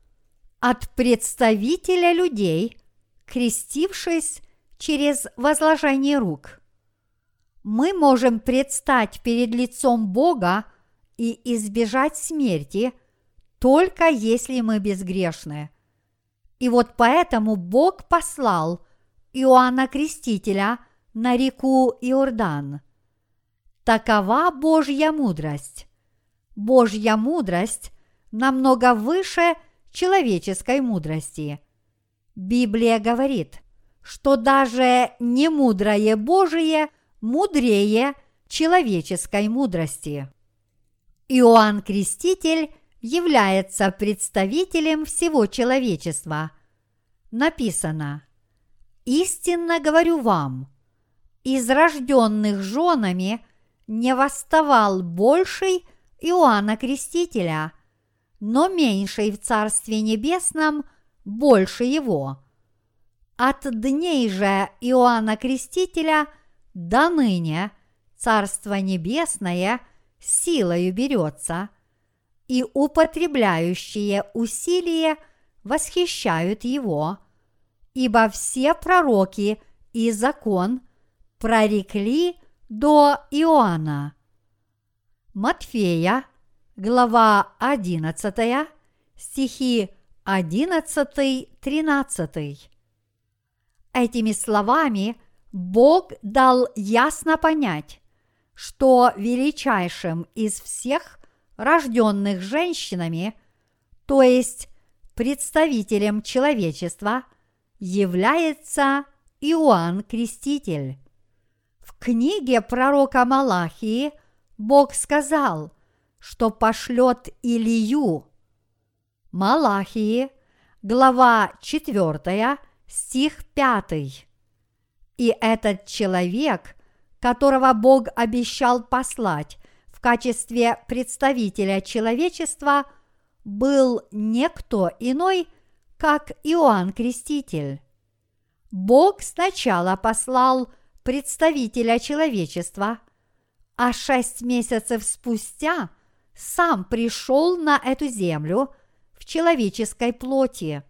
от представителя людей, крестившись через возложение рук. Мы можем предстать перед лицом Бога и избежать смерти, только если мы безгрешны – и вот поэтому Бог послал Иоанна Крестителя на реку Иордан. Такова Божья мудрость. Божья мудрость намного выше человеческой мудрости. Библия говорит, что даже немудрое Божие мудрее человеческой мудрости. Иоанн Креститель является представителем всего человечества. Написано «Истинно говорю вам, из рожденных женами не восставал больший Иоанна Крестителя, но меньший в Царстве Небесном больше его. От дней же Иоанна Крестителя до ныне Царство Небесное силою берется, и употребляющие усилие восхищают его, ибо все пророки и закон прорекли до Иоанна. Матфея, глава 11, стихи 11-13. Этими словами Бог дал ясно понять, что величайшим из всех рожденных женщинами, то есть представителем человечества, является Иоанн Креститель. В книге пророка Малахии Бог сказал, что пошлет Илью. Малахии, глава 4, стих 5. И этот человек, которого Бог обещал послать в качестве представителя человечества, был некто иной, как Иоанн Креститель. Бог сначала послал представителя человечества – а шесть месяцев спустя сам пришел на эту землю в человеческой плоти,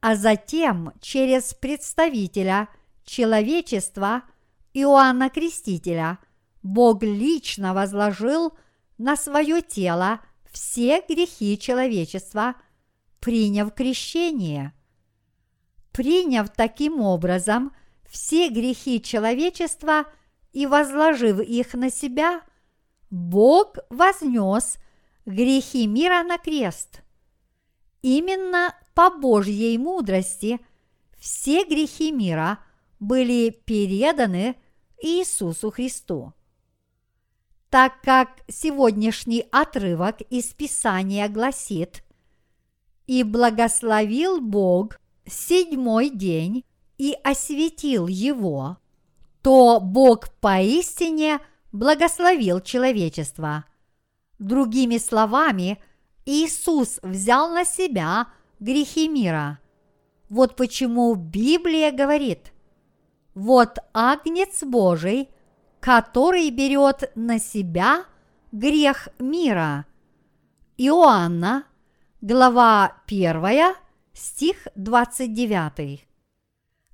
а затем через представителя человечества Иоанна Крестителя Бог лично возложил на свое тело все грехи человечества, приняв крещение. Приняв таким образом все грехи человечества – и возложив их на себя, Бог вознес грехи мира на крест. Именно по Божьей мудрости все грехи мира были переданы Иисусу Христу. Так как сегодняшний отрывок из Писания гласит «И благословил Бог седьмой день и осветил его», то Бог поистине благословил человечество. Другими словами, Иисус взял на себя грехи мира. Вот почему Библия говорит, вот Агнец Божий, который берет на себя грех мира. Иоанна, глава 1, стих 29.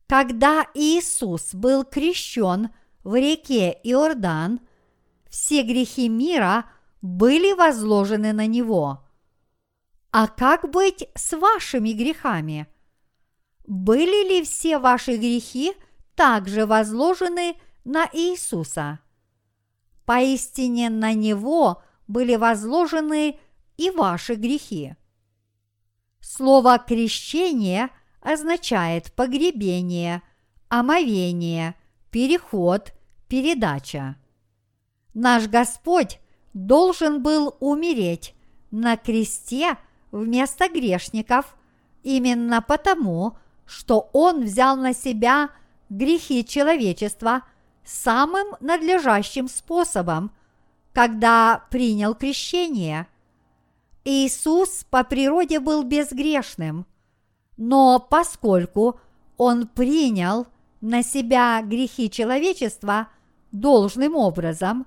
Когда Иисус был крещен в реке Иордан, все грехи мира были возложены на Него. А как быть с вашими грехами? Были ли все ваши грехи также возложены на Иисуса? Поистине на Него были возложены и ваши грехи. Слово «крещение» – означает погребение, омовение, переход, передача. Наш Господь должен был умереть на кресте вместо грешников именно потому, что Он взял на себя грехи человечества самым надлежащим способом, когда принял крещение. Иисус по природе был безгрешным – но поскольку он принял на себя грехи человечества должным образом,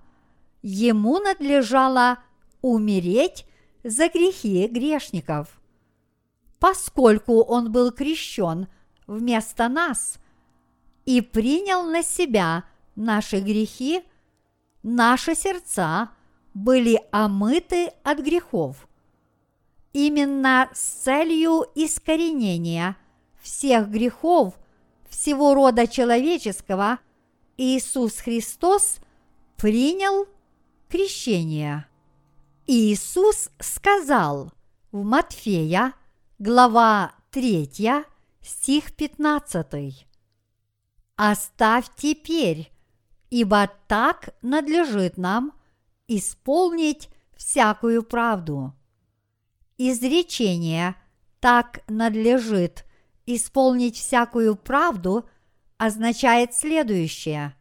ему надлежало умереть за грехи грешников. Поскольку он был крещен вместо нас и принял на себя наши грехи, наши сердца были омыты от грехов. Именно с целью искоренения всех грехов всего рода человеческого Иисус Христос принял крещение. Иисус сказал в Матфея, глава 3, стих 15. «Оставь теперь, ибо так надлежит нам исполнить всякую правду» изречение «так надлежит исполнить всякую правду» означает следующее.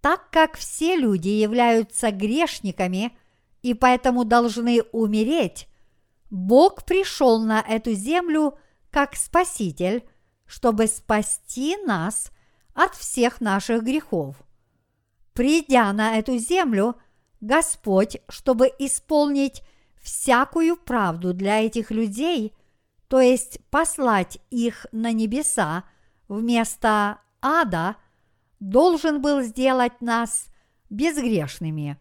Так как все люди являются грешниками и поэтому должны умереть, Бог пришел на эту землю как Спаситель, чтобы спасти нас от всех наших грехов. Придя на эту землю, Господь, чтобы исполнить всякую правду для этих людей, то есть послать их на небеса вместо ада, должен был сделать нас безгрешными.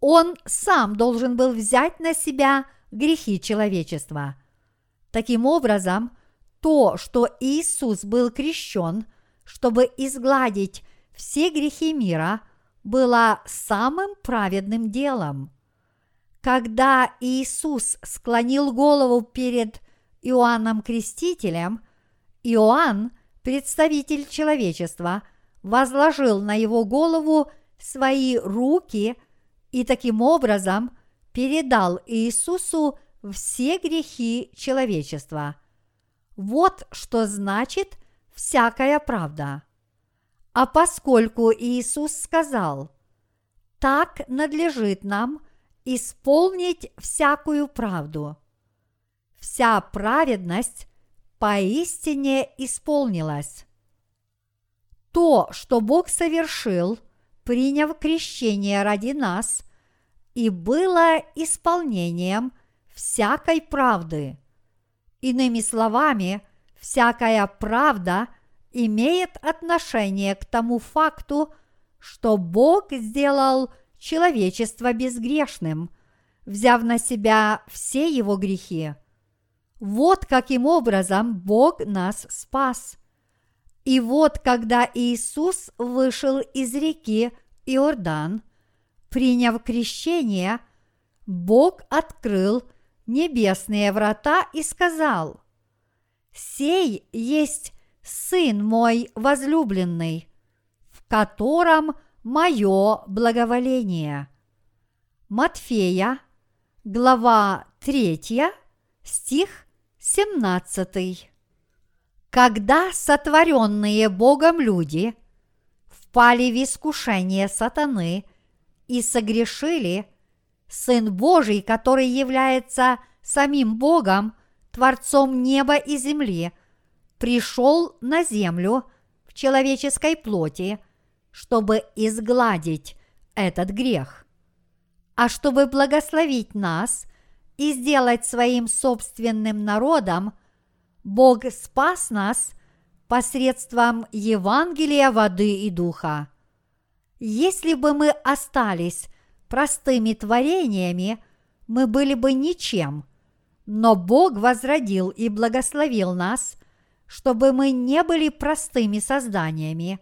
Он сам должен был взять на себя грехи человечества. Таким образом, то, что Иисус был крещен, чтобы изгладить все грехи мира, было самым праведным делом. Когда Иисус склонил голову перед Иоанном Крестителем, Иоанн, представитель человечества, возложил на его голову свои руки и таким образом передал Иисусу все грехи человечества. Вот что значит всякая правда. А поскольку Иисус сказал, так надлежит нам исполнить всякую правду, вся праведность поистине исполнилась. То, что Бог совершил, приняв крещение ради нас, и было исполнением всякой правды. Иными словами, всякая правда имеет отношение к тому факту, что Бог сделал человечество безгрешным, взяв на себя все его грехи. Вот каким образом Бог нас спас. И вот когда Иисус вышел из реки Иордан, приняв крещение, Бог открыл небесные врата и сказал, «Сей есть Сын мой возлюбленный, в котором мое благоволение». Матфея, глава 3, стих 17. Когда сотворенные Богом люди впали в искушение сатаны и согрешили, Сын Божий, который является самим Богом, Творцом неба и земли, пришел на землю в человеческой плоти, чтобы изгладить этот грех. А чтобы благословить нас – и сделать своим собственным народом, Бог спас нас посредством Евангелия воды и духа. Если бы мы остались простыми творениями, мы были бы ничем, но Бог возродил и благословил нас, чтобы мы не были простыми созданиями,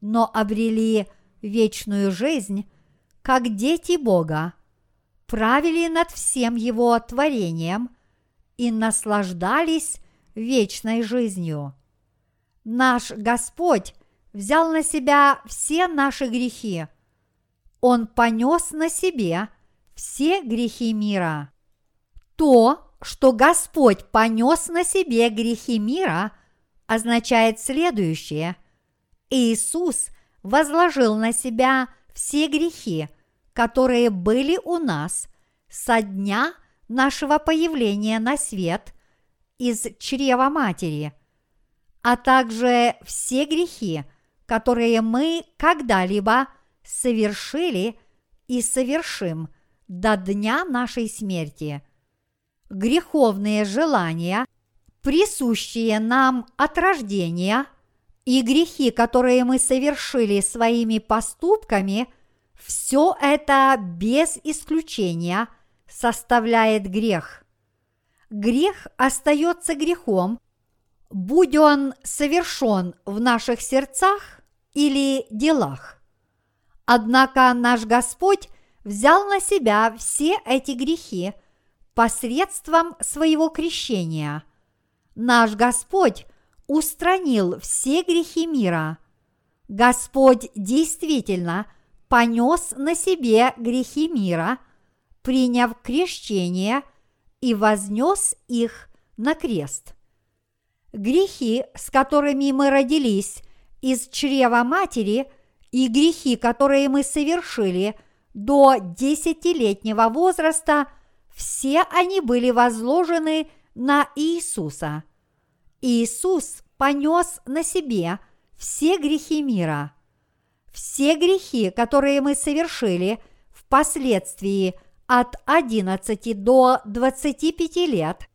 но обрели вечную жизнь, как дети Бога правили над всем его творением и наслаждались вечной жизнью. Наш Господь взял на себя все наши грехи. Он понес на себе все грехи мира. То, что Господь понес на себе грехи мира, означает следующее. Иисус возложил на себя все грехи – которые были у нас со дня нашего появления на свет из чрева матери, а также все грехи, которые мы когда-либо совершили и совершим до дня нашей смерти. Греховные желания, присущие нам от рождения, и грехи, которые мы совершили своими поступками – все это без исключения составляет грех. Грех остается грехом, будь он совершен в наших сердцах или делах. Однако наш Господь взял на себя все эти грехи посредством своего крещения. Наш Господь устранил все грехи мира. Господь действительно – понес на себе грехи мира, приняв крещение и вознес их на крест. Грехи, с которыми мы родились из чрева матери, и грехи, которые мы совершили до десятилетнего возраста, все они были возложены на Иисуса. Иисус понес на себе все грехи мира. Все грехи, которые мы совершили впоследствии от 11 до 25 лет,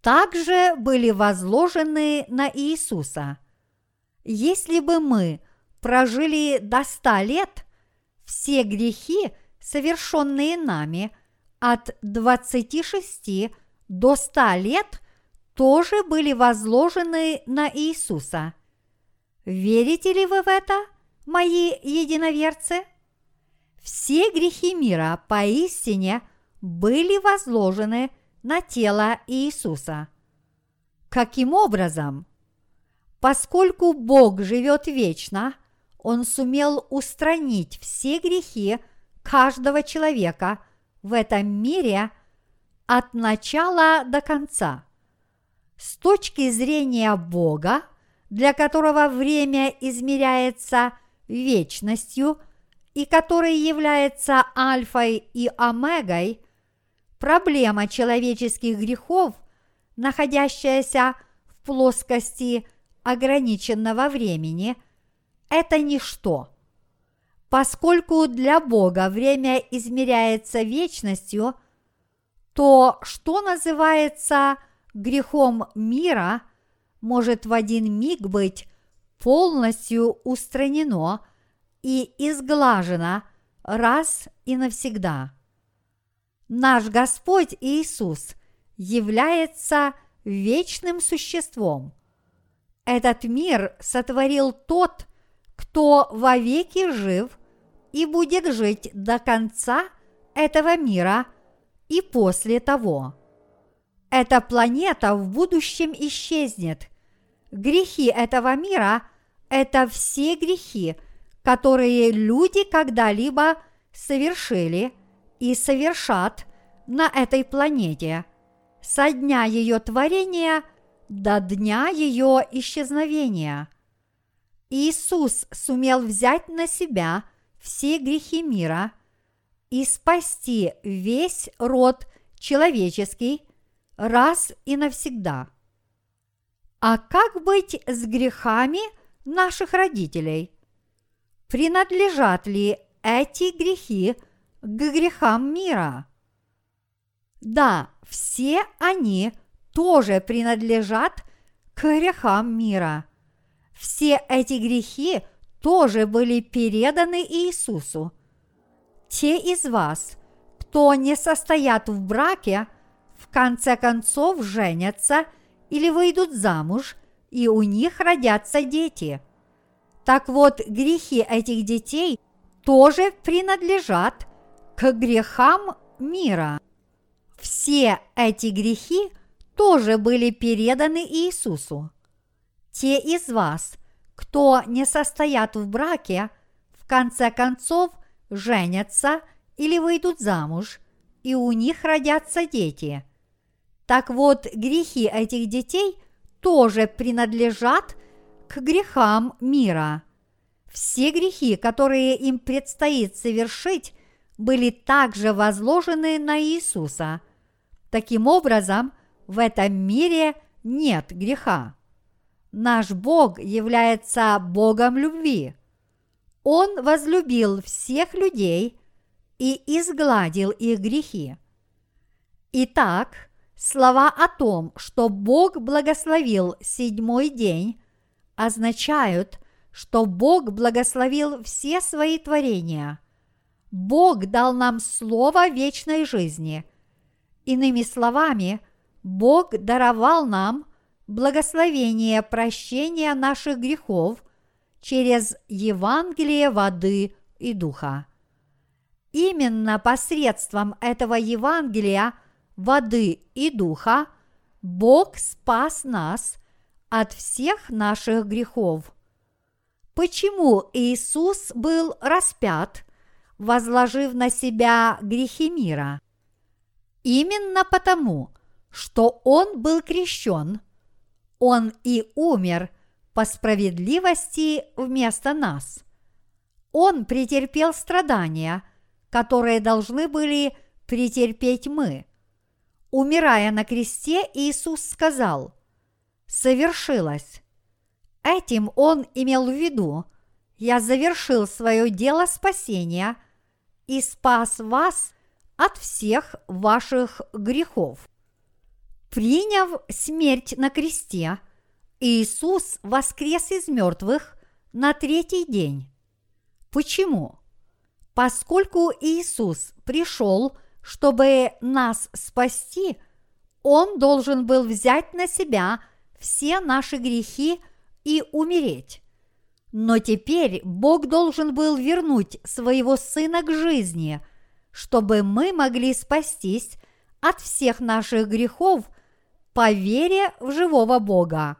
также были возложены на Иисуса. Если бы мы прожили до 100 лет, все грехи, совершенные нами от 26 до 100 лет, тоже были возложены на Иисуса. Верите ли вы в это, мои единоверцы? Все грехи мира поистине были возложены на тело Иисуса. Каким образом? Поскольку Бог живет вечно, Он сумел устранить все грехи каждого человека в этом мире от начала до конца. С точки зрения Бога, для которого время измеряется вечностью и который является альфой и омегой, проблема человеческих грехов, находящаяся в плоскости ограниченного времени, это ничто. Поскольку для Бога время измеряется вечностью, то, что называется грехом мира, может в один миг быть полностью устранено и изглажено раз и навсегда. Наш Господь Иисус является вечным существом. Этот мир сотворил тот, кто вовеки жив и будет жить до конца этого мира и после того. Эта планета в будущем исчезнет. Грехи этого мира – это все грехи, которые люди когда-либо совершили и совершат на этой планете со дня ее творения до дня ее исчезновения. Иисус сумел взять на себя все грехи мира и спасти весь род человеческий раз и навсегда. А как быть с грехами наших родителей? Принадлежат ли эти грехи к грехам мира? Да, все они тоже принадлежат к грехам мира. Все эти грехи тоже были переданы Иисусу. Те из вас, кто не состоят в браке, в конце концов женятся или выйдут замуж, и у них родятся дети. Так вот, грехи этих детей тоже принадлежат к грехам мира. Все эти грехи тоже были переданы Иисусу. Те из вас, кто не состоят в браке, в конце концов женятся или выйдут замуж, и у них родятся дети. Так вот, грехи этих детей тоже принадлежат к грехам мира. Все грехи, которые им предстоит совершить, были также возложены на Иисуса. Таким образом, в этом мире нет греха. Наш Бог является Богом любви. Он возлюбил всех людей и изгладил их грехи. Итак, слова о том, что Бог благословил седьмой день, означают, что Бог благословил все свои творения. Бог дал нам слово вечной жизни. Иными словами, Бог даровал нам благословение прощения наших грехов через Евангелие воды и духа. Именно посредством этого Евангелия воды и духа Бог спас нас от всех наших грехов. Почему Иисус был распят, возложив на себя грехи мира? Именно потому, что Он был крещен, Он и умер по справедливости вместо нас. Он претерпел страдания, которые должны были претерпеть мы – Умирая на кресте, Иисус сказал «Совершилось». Этим он имел в виду «Я завершил свое дело спасения и спас вас от всех ваших грехов». Приняв смерть на кресте, Иисус воскрес из мертвых на третий день. Почему? Поскольку Иисус пришел, чтобы нас спасти, Он должен был взять на себя все наши грехи и умереть. Но теперь Бог должен был вернуть своего Сына к жизни, чтобы мы могли спастись от всех наших грехов по вере в живого Бога.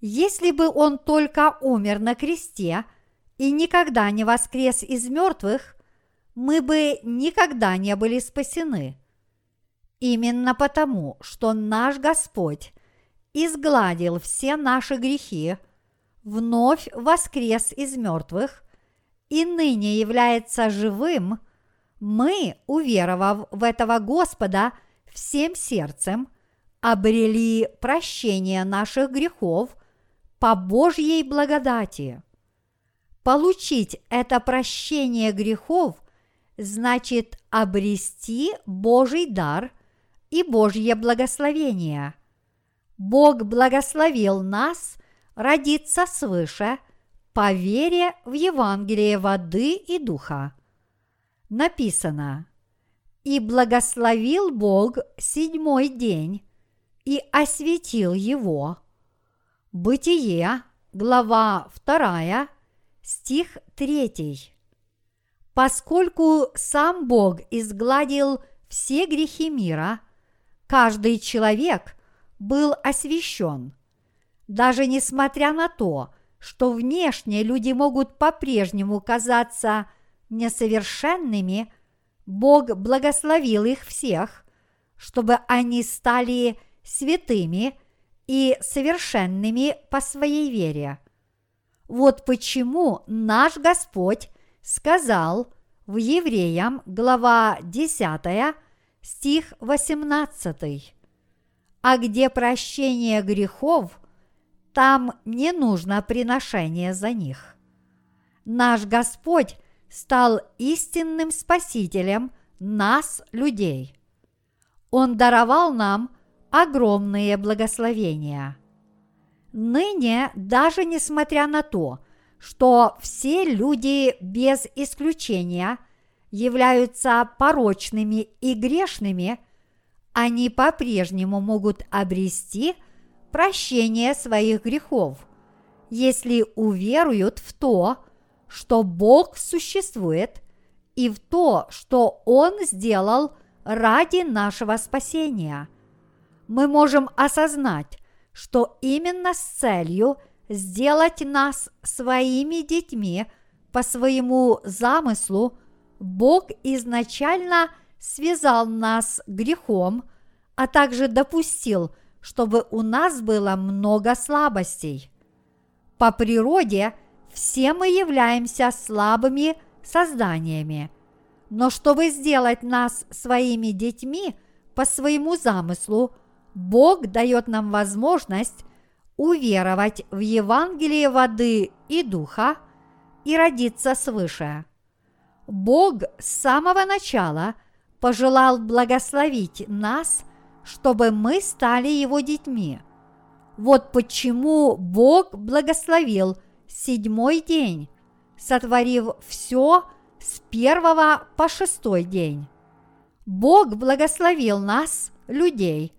Если бы Он только умер на кресте – и никогда не воскрес из мертвых, мы бы никогда не были спасены. Именно потому, что наш Господь изгладил все наши грехи, вновь воскрес из мертвых и ныне является живым, мы, уверовав в этого Господа всем сердцем, обрели прощение наших грехов по Божьей благодати. Получить это прощение грехов значит обрести Божий дар и Божье благословение. Бог благословил нас родиться свыше по вере в Евангелие воды и духа. Написано «И благословил Бог седьмой день и осветил его». Бытие, глава 2, Стих 3. Поскольку сам Бог изгладил все грехи мира, каждый человек был освящен. Даже несмотря на то, что внешне люди могут по-прежнему казаться несовершенными, Бог благословил их всех, чтобы они стали святыми и совершенными по своей вере – вот почему наш Господь сказал в Евреям, глава 10, стих 18. А где прощение грехов, там не нужно приношение за них. Наш Господь стал истинным Спасителем нас, людей. Он даровал нам огромные благословения – Ныне, даже несмотря на то, что все люди без исключения являются порочными и грешными, они по-прежнему могут обрести прощение своих грехов, если уверуют в то, что Бог существует, и в то, что Он сделал ради нашего спасения. Мы можем осознать, что именно с целью сделать нас своими детьми по своему замыслу Бог изначально связал нас грехом, а также допустил, чтобы у нас было много слабостей. По природе все мы являемся слабыми созданиями, но чтобы сделать нас своими детьми по своему замыслу – Бог дает нам возможность уверовать в Евангелие воды и духа и родиться свыше. Бог с самого начала пожелал благословить нас, чтобы мы стали Его детьми. Вот почему Бог благословил седьмой день, сотворив все с первого по шестой день. Бог благословил нас, людей –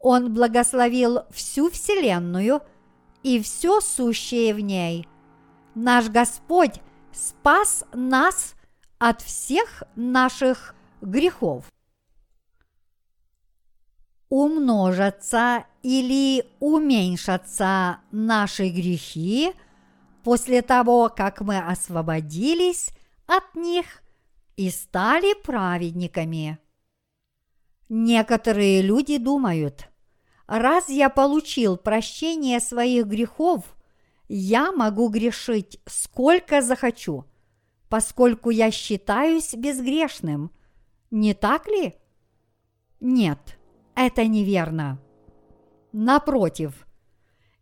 он благословил всю Вселенную и все сущее в ней. Наш Господь спас нас от всех наших грехов. Умножатся или уменьшатся наши грехи после того, как мы освободились от них и стали праведниками. Некоторые люди думают, раз я получил прощение своих грехов, я могу грешить сколько захочу, поскольку я считаюсь безгрешным. Не так ли? Нет, это неверно. Напротив,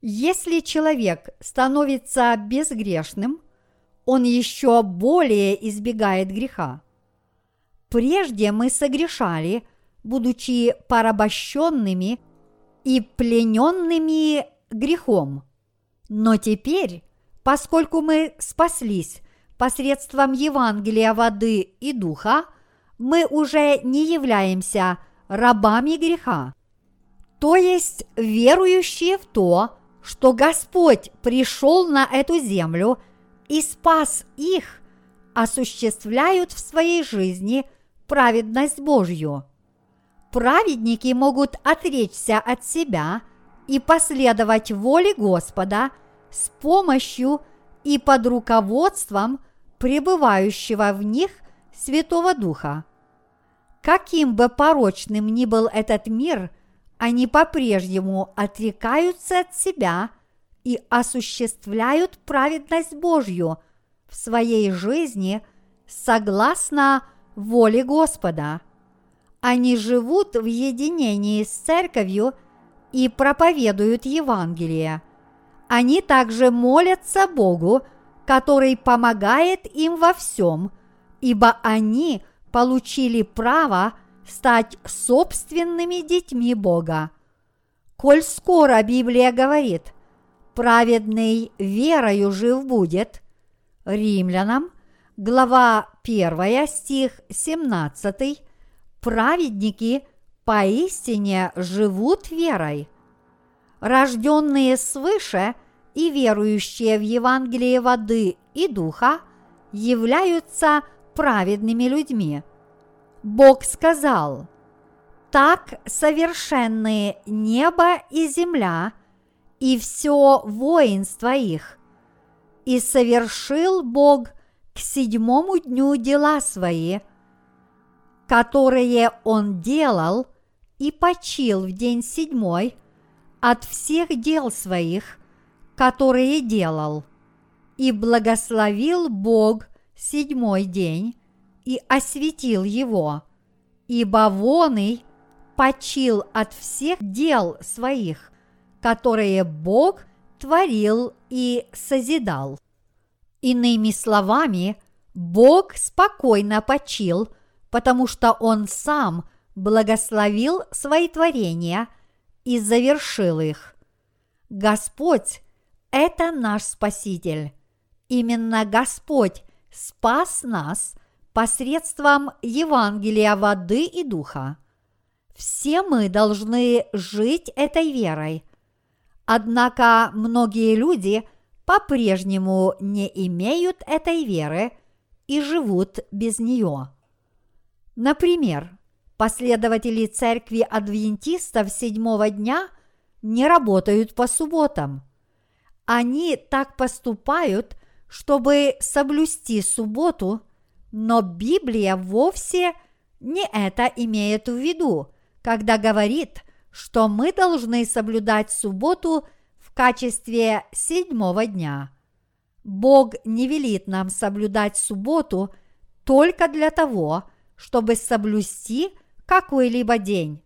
если человек становится безгрешным, он еще более избегает греха. Прежде мы согрешали, будучи порабощенными и плененными грехом. Но теперь, поскольку мы спаслись посредством Евангелия воды и духа, мы уже не являемся рабами греха. То есть верующие в то, что Господь пришел на эту землю и спас их, осуществляют в своей жизни праведность Божью. Праведники могут отречься от себя и последовать воле Господа с помощью и под руководством пребывающего в них Святого Духа. Каким бы порочным ни был этот мир, они по-прежнему отрекаются от себя и осуществляют праведность Божью в своей жизни согласно воле Господа. Они живут в единении с церковью и проповедуют Евангелие. Они также молятся Богу, который помогает им во всем, ибо они получили право стать собственными детьми Бога. Коль скоро Библия говорит, праведный верою жив будет, римлянам, глава 1, стих 17, праведники поистине живут верой. Рожденные свыше и верующие в Евангелие воды и духа являются праведными людьми. Бог сказал, «Так совершенные небо и земля и все воинство их, и совершил Бог к седьмому дню дела свои, которые Он делал, и почил в день седьмой от всех дел своих, которые делал, и благословил Бог седьмой день и осветил его, ибо воный почил от всех дел своих, которые Бог творил и созидал. Иными словами, Бог спокойно почил, потому что Он сам благословил свои творения и завершил их. Господь – это наш Спаситель. Именно Господь спас нас посредством Евангелия воды и духа. Все мы должны жить этой верой. Однако многие люди по-прежнему не имеют этой веры и живут без нее. Например, последователи церкви адвентистов седьмого дня не работают по субботам. Они так поступают, чтобы соблюсти субботу, но Библия вовсе не это имеет в виду, когда говорит, что мы должны соблюдать субботу в качестве седьмого дня. Бог не велит нам соблюдать субботу только для того, чтобы соблюсти какой-либо день.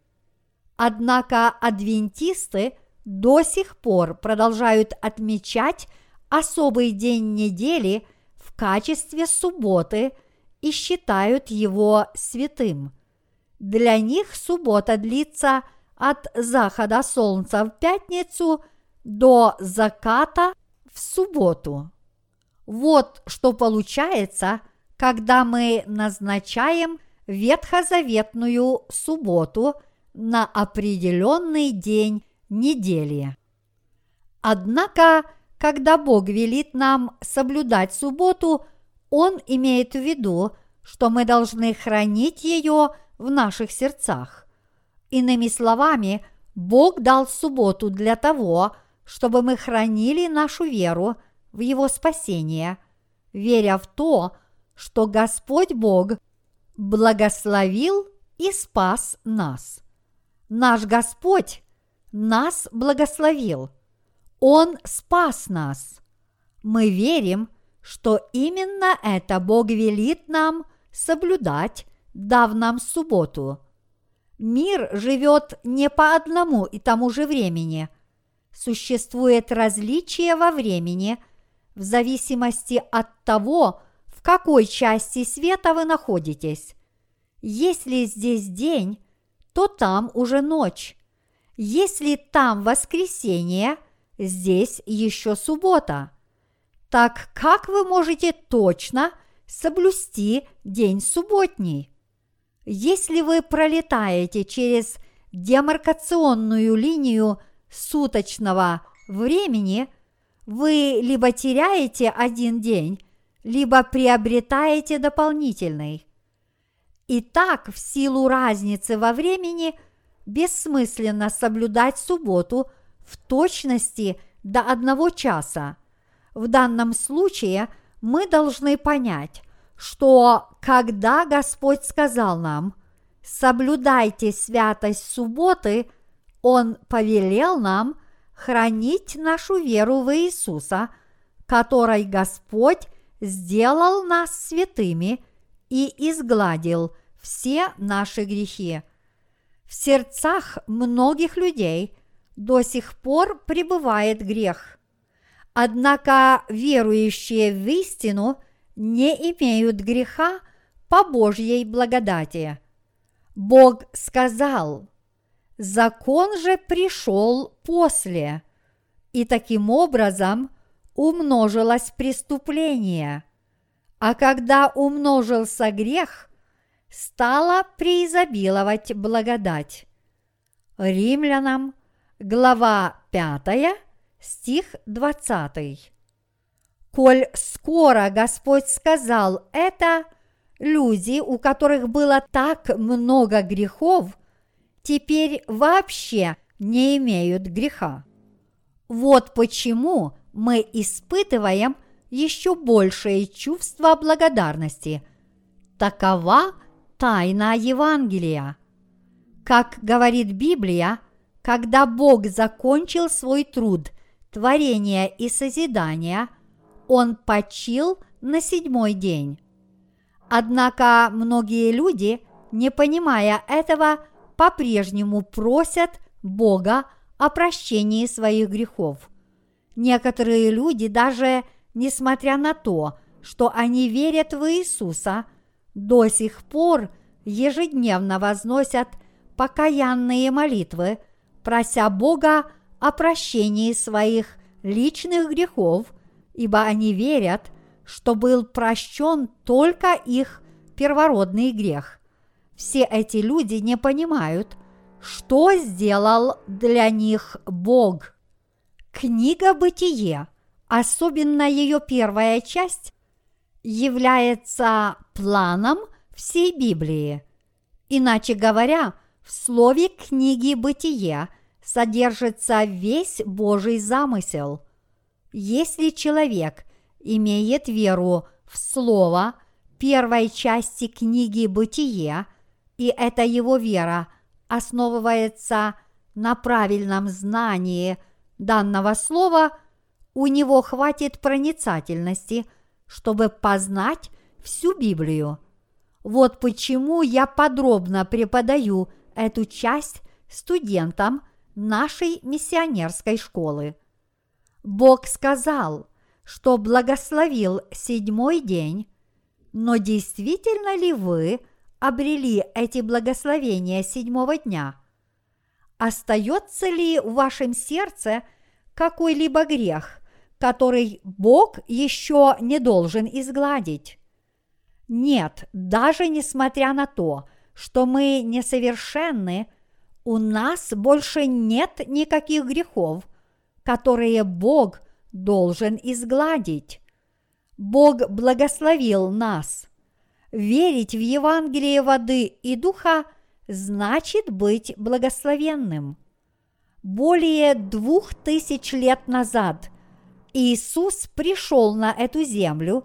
Однако адвентисты до сих пор продолжают отмечать особый день недели в качестве субботы и считают его святым. Для них суббота длится от захода солнца в пятницу до заката в субботу. Вот что получается, когда мы назначаем ветхозаветную субботу на определенный день недели. Однако когда Бог велит нам соблюдать субботу, Он имеет в виду, что мы должны хранить ее в наших сердцах. Иными словами, Бог дал субботу для того, чтобы мы хранили нашу веру в Его спасение, веря в то, что Господь Бог благословил и спас нас. Наш Господь нас благословил – он спас нас. Мы верим, что именно это Бог велит нам соблюдать, дав нам субботу. Мир живет не по одному и тому же времени. Существует различие во времени в зависимости от того, в какой части света вы находитесь. Если здесь день, то там уже ночь. Если там воскресенье, здесь еще суббота. Так как вы можете точно соблюсти день субботний? Если вы пролетаете через демаркационную линию суточного времени, вы либо теряете один день, либо приобретаете дополнительный. Итак, в силу разницы во времени бессмысленно соблюдать субботу в точности до одного часа. В данном случае мы должны понять, что когда Господь сказал нам «соблюдайте святость субботы», Он повелел нам хранить нашу веру в Иисуса, которой Господь сделал нас святыми и изгладил все наши грехи. В сердцах многих людей до сих пор пребывает грех. Однако верующие в истину не имеют греха по Божьей благодати. Бог сказал, закон же пришел после, и таким образом умножилось преступление. А когда умножился грех, стала преизобиловать благодать. Римлянам, глава 5, стих 20. Коль скоро Господь сказал это, люди, у которых было так много грехов, теперь вообще не имеют греха. Вот почему мы испытываем еще большее чувство благодарности. Такова тайна Евангелия. Как говорит Библия, когда Бог закончил свой труд творения и созидания, Он почил на седьмой день. Однако многие люди, не понимая этого, по-прежнему просят Бога о прощении своих грехов. Некоторые люди даже, несмотря на то, что они верят в Иисуса – до сих пор ежедневно возносят покаянные молитвы, прося Бога о прощении своих личных грехов, ибо они верят, что был прощен только их первородный грех. Все эти люди не понимают, что сделал для них Бог. Книга «Бытие», особенно ее первая часть, является планом всей Библии. Иначе говоря, в слове книги «Бытие» содержится весь Божий замысел. Если человек имеет веру в слово первой части книги «Бытие», и эта его вера основывается на правильном знании данного слова, у него хватит проницательности – чтобы познать всю Библию. Вот почему я подробно преподаю эту часть студентам нашей миссионерской школы. Бог сказал, что благословил седьмой день, но действительно ли вы обрели эти благословения седьмого дня? Остается ли в вашем сердце какой-либо грех, который Бог еще не должен изгладить. Нет, даже несмотря на то, что мы несовершенны, у нас больше нет никаких грехов, которые Бог должен изгладить. Бог благословил нас. Верить в Евангелие воды и духа значит быть благословенным. Более двух тысяч лет назад – Иисус пришел на эту землю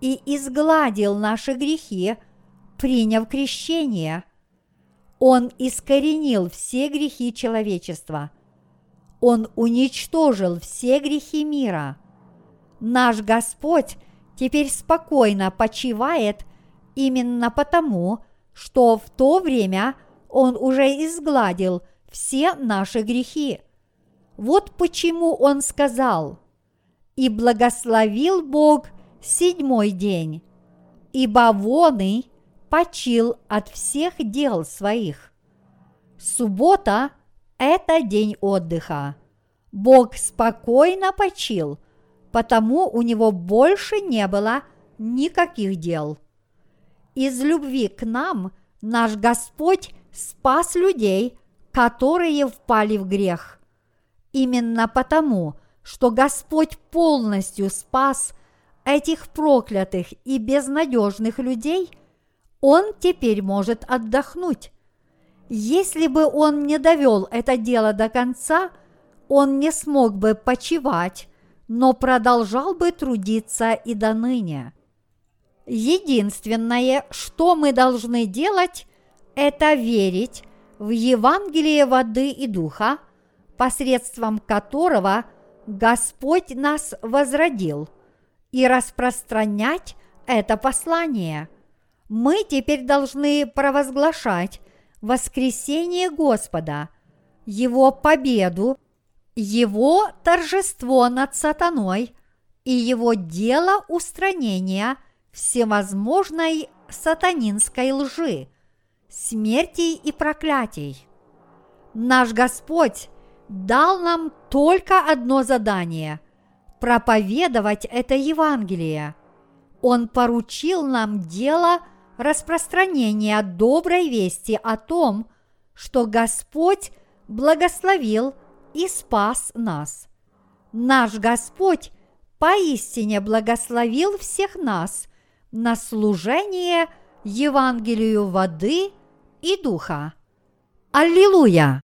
и изгладил наши грехи, приняв крещение. Он искоренил все грехи человечества. Он уничтожил все грехи мира. Наш Господь теперь спокойно почивает именно потому, что в то время Он уже изгладил все наши грехи. Вот почему Он сказал, «И благословил Бог седьмой день, ибо вон и почил от всех дел своих». Суббота – это день отдыха. Бог спокойно почил, потому у него больше не было никаких дел. Из любви к нам наш Господь спас людей, которые впали в грех. Именно потому, что Господь полностью спас этих проклятых и безнадежных людей, Он теперь может отдохнуть. Если бы Он не довел это дело до конца, Он не смог бы почивать, но продолжал бы трудиться и до ныне. Единственное, что мы должны делать, это верить в Евангелие воды и духа, посредством которого Господь нас возродил, и распространять это послание. Мы теперь должны провозглашать воскресение Господа, Его победу, Его торжество над сатаной и Его дело устранения всевозможной сатанинской лжи – смертей и проклятий. Наш Господь дал нам только одно задание – проповедовать это Евангелие. Он поручил нам дело распространения доброй вести о том, что Господь благословил и спас нас. Наш Господь поистине благословил всех нас на служение Евангелию воды – и Духа. Аллилуйя!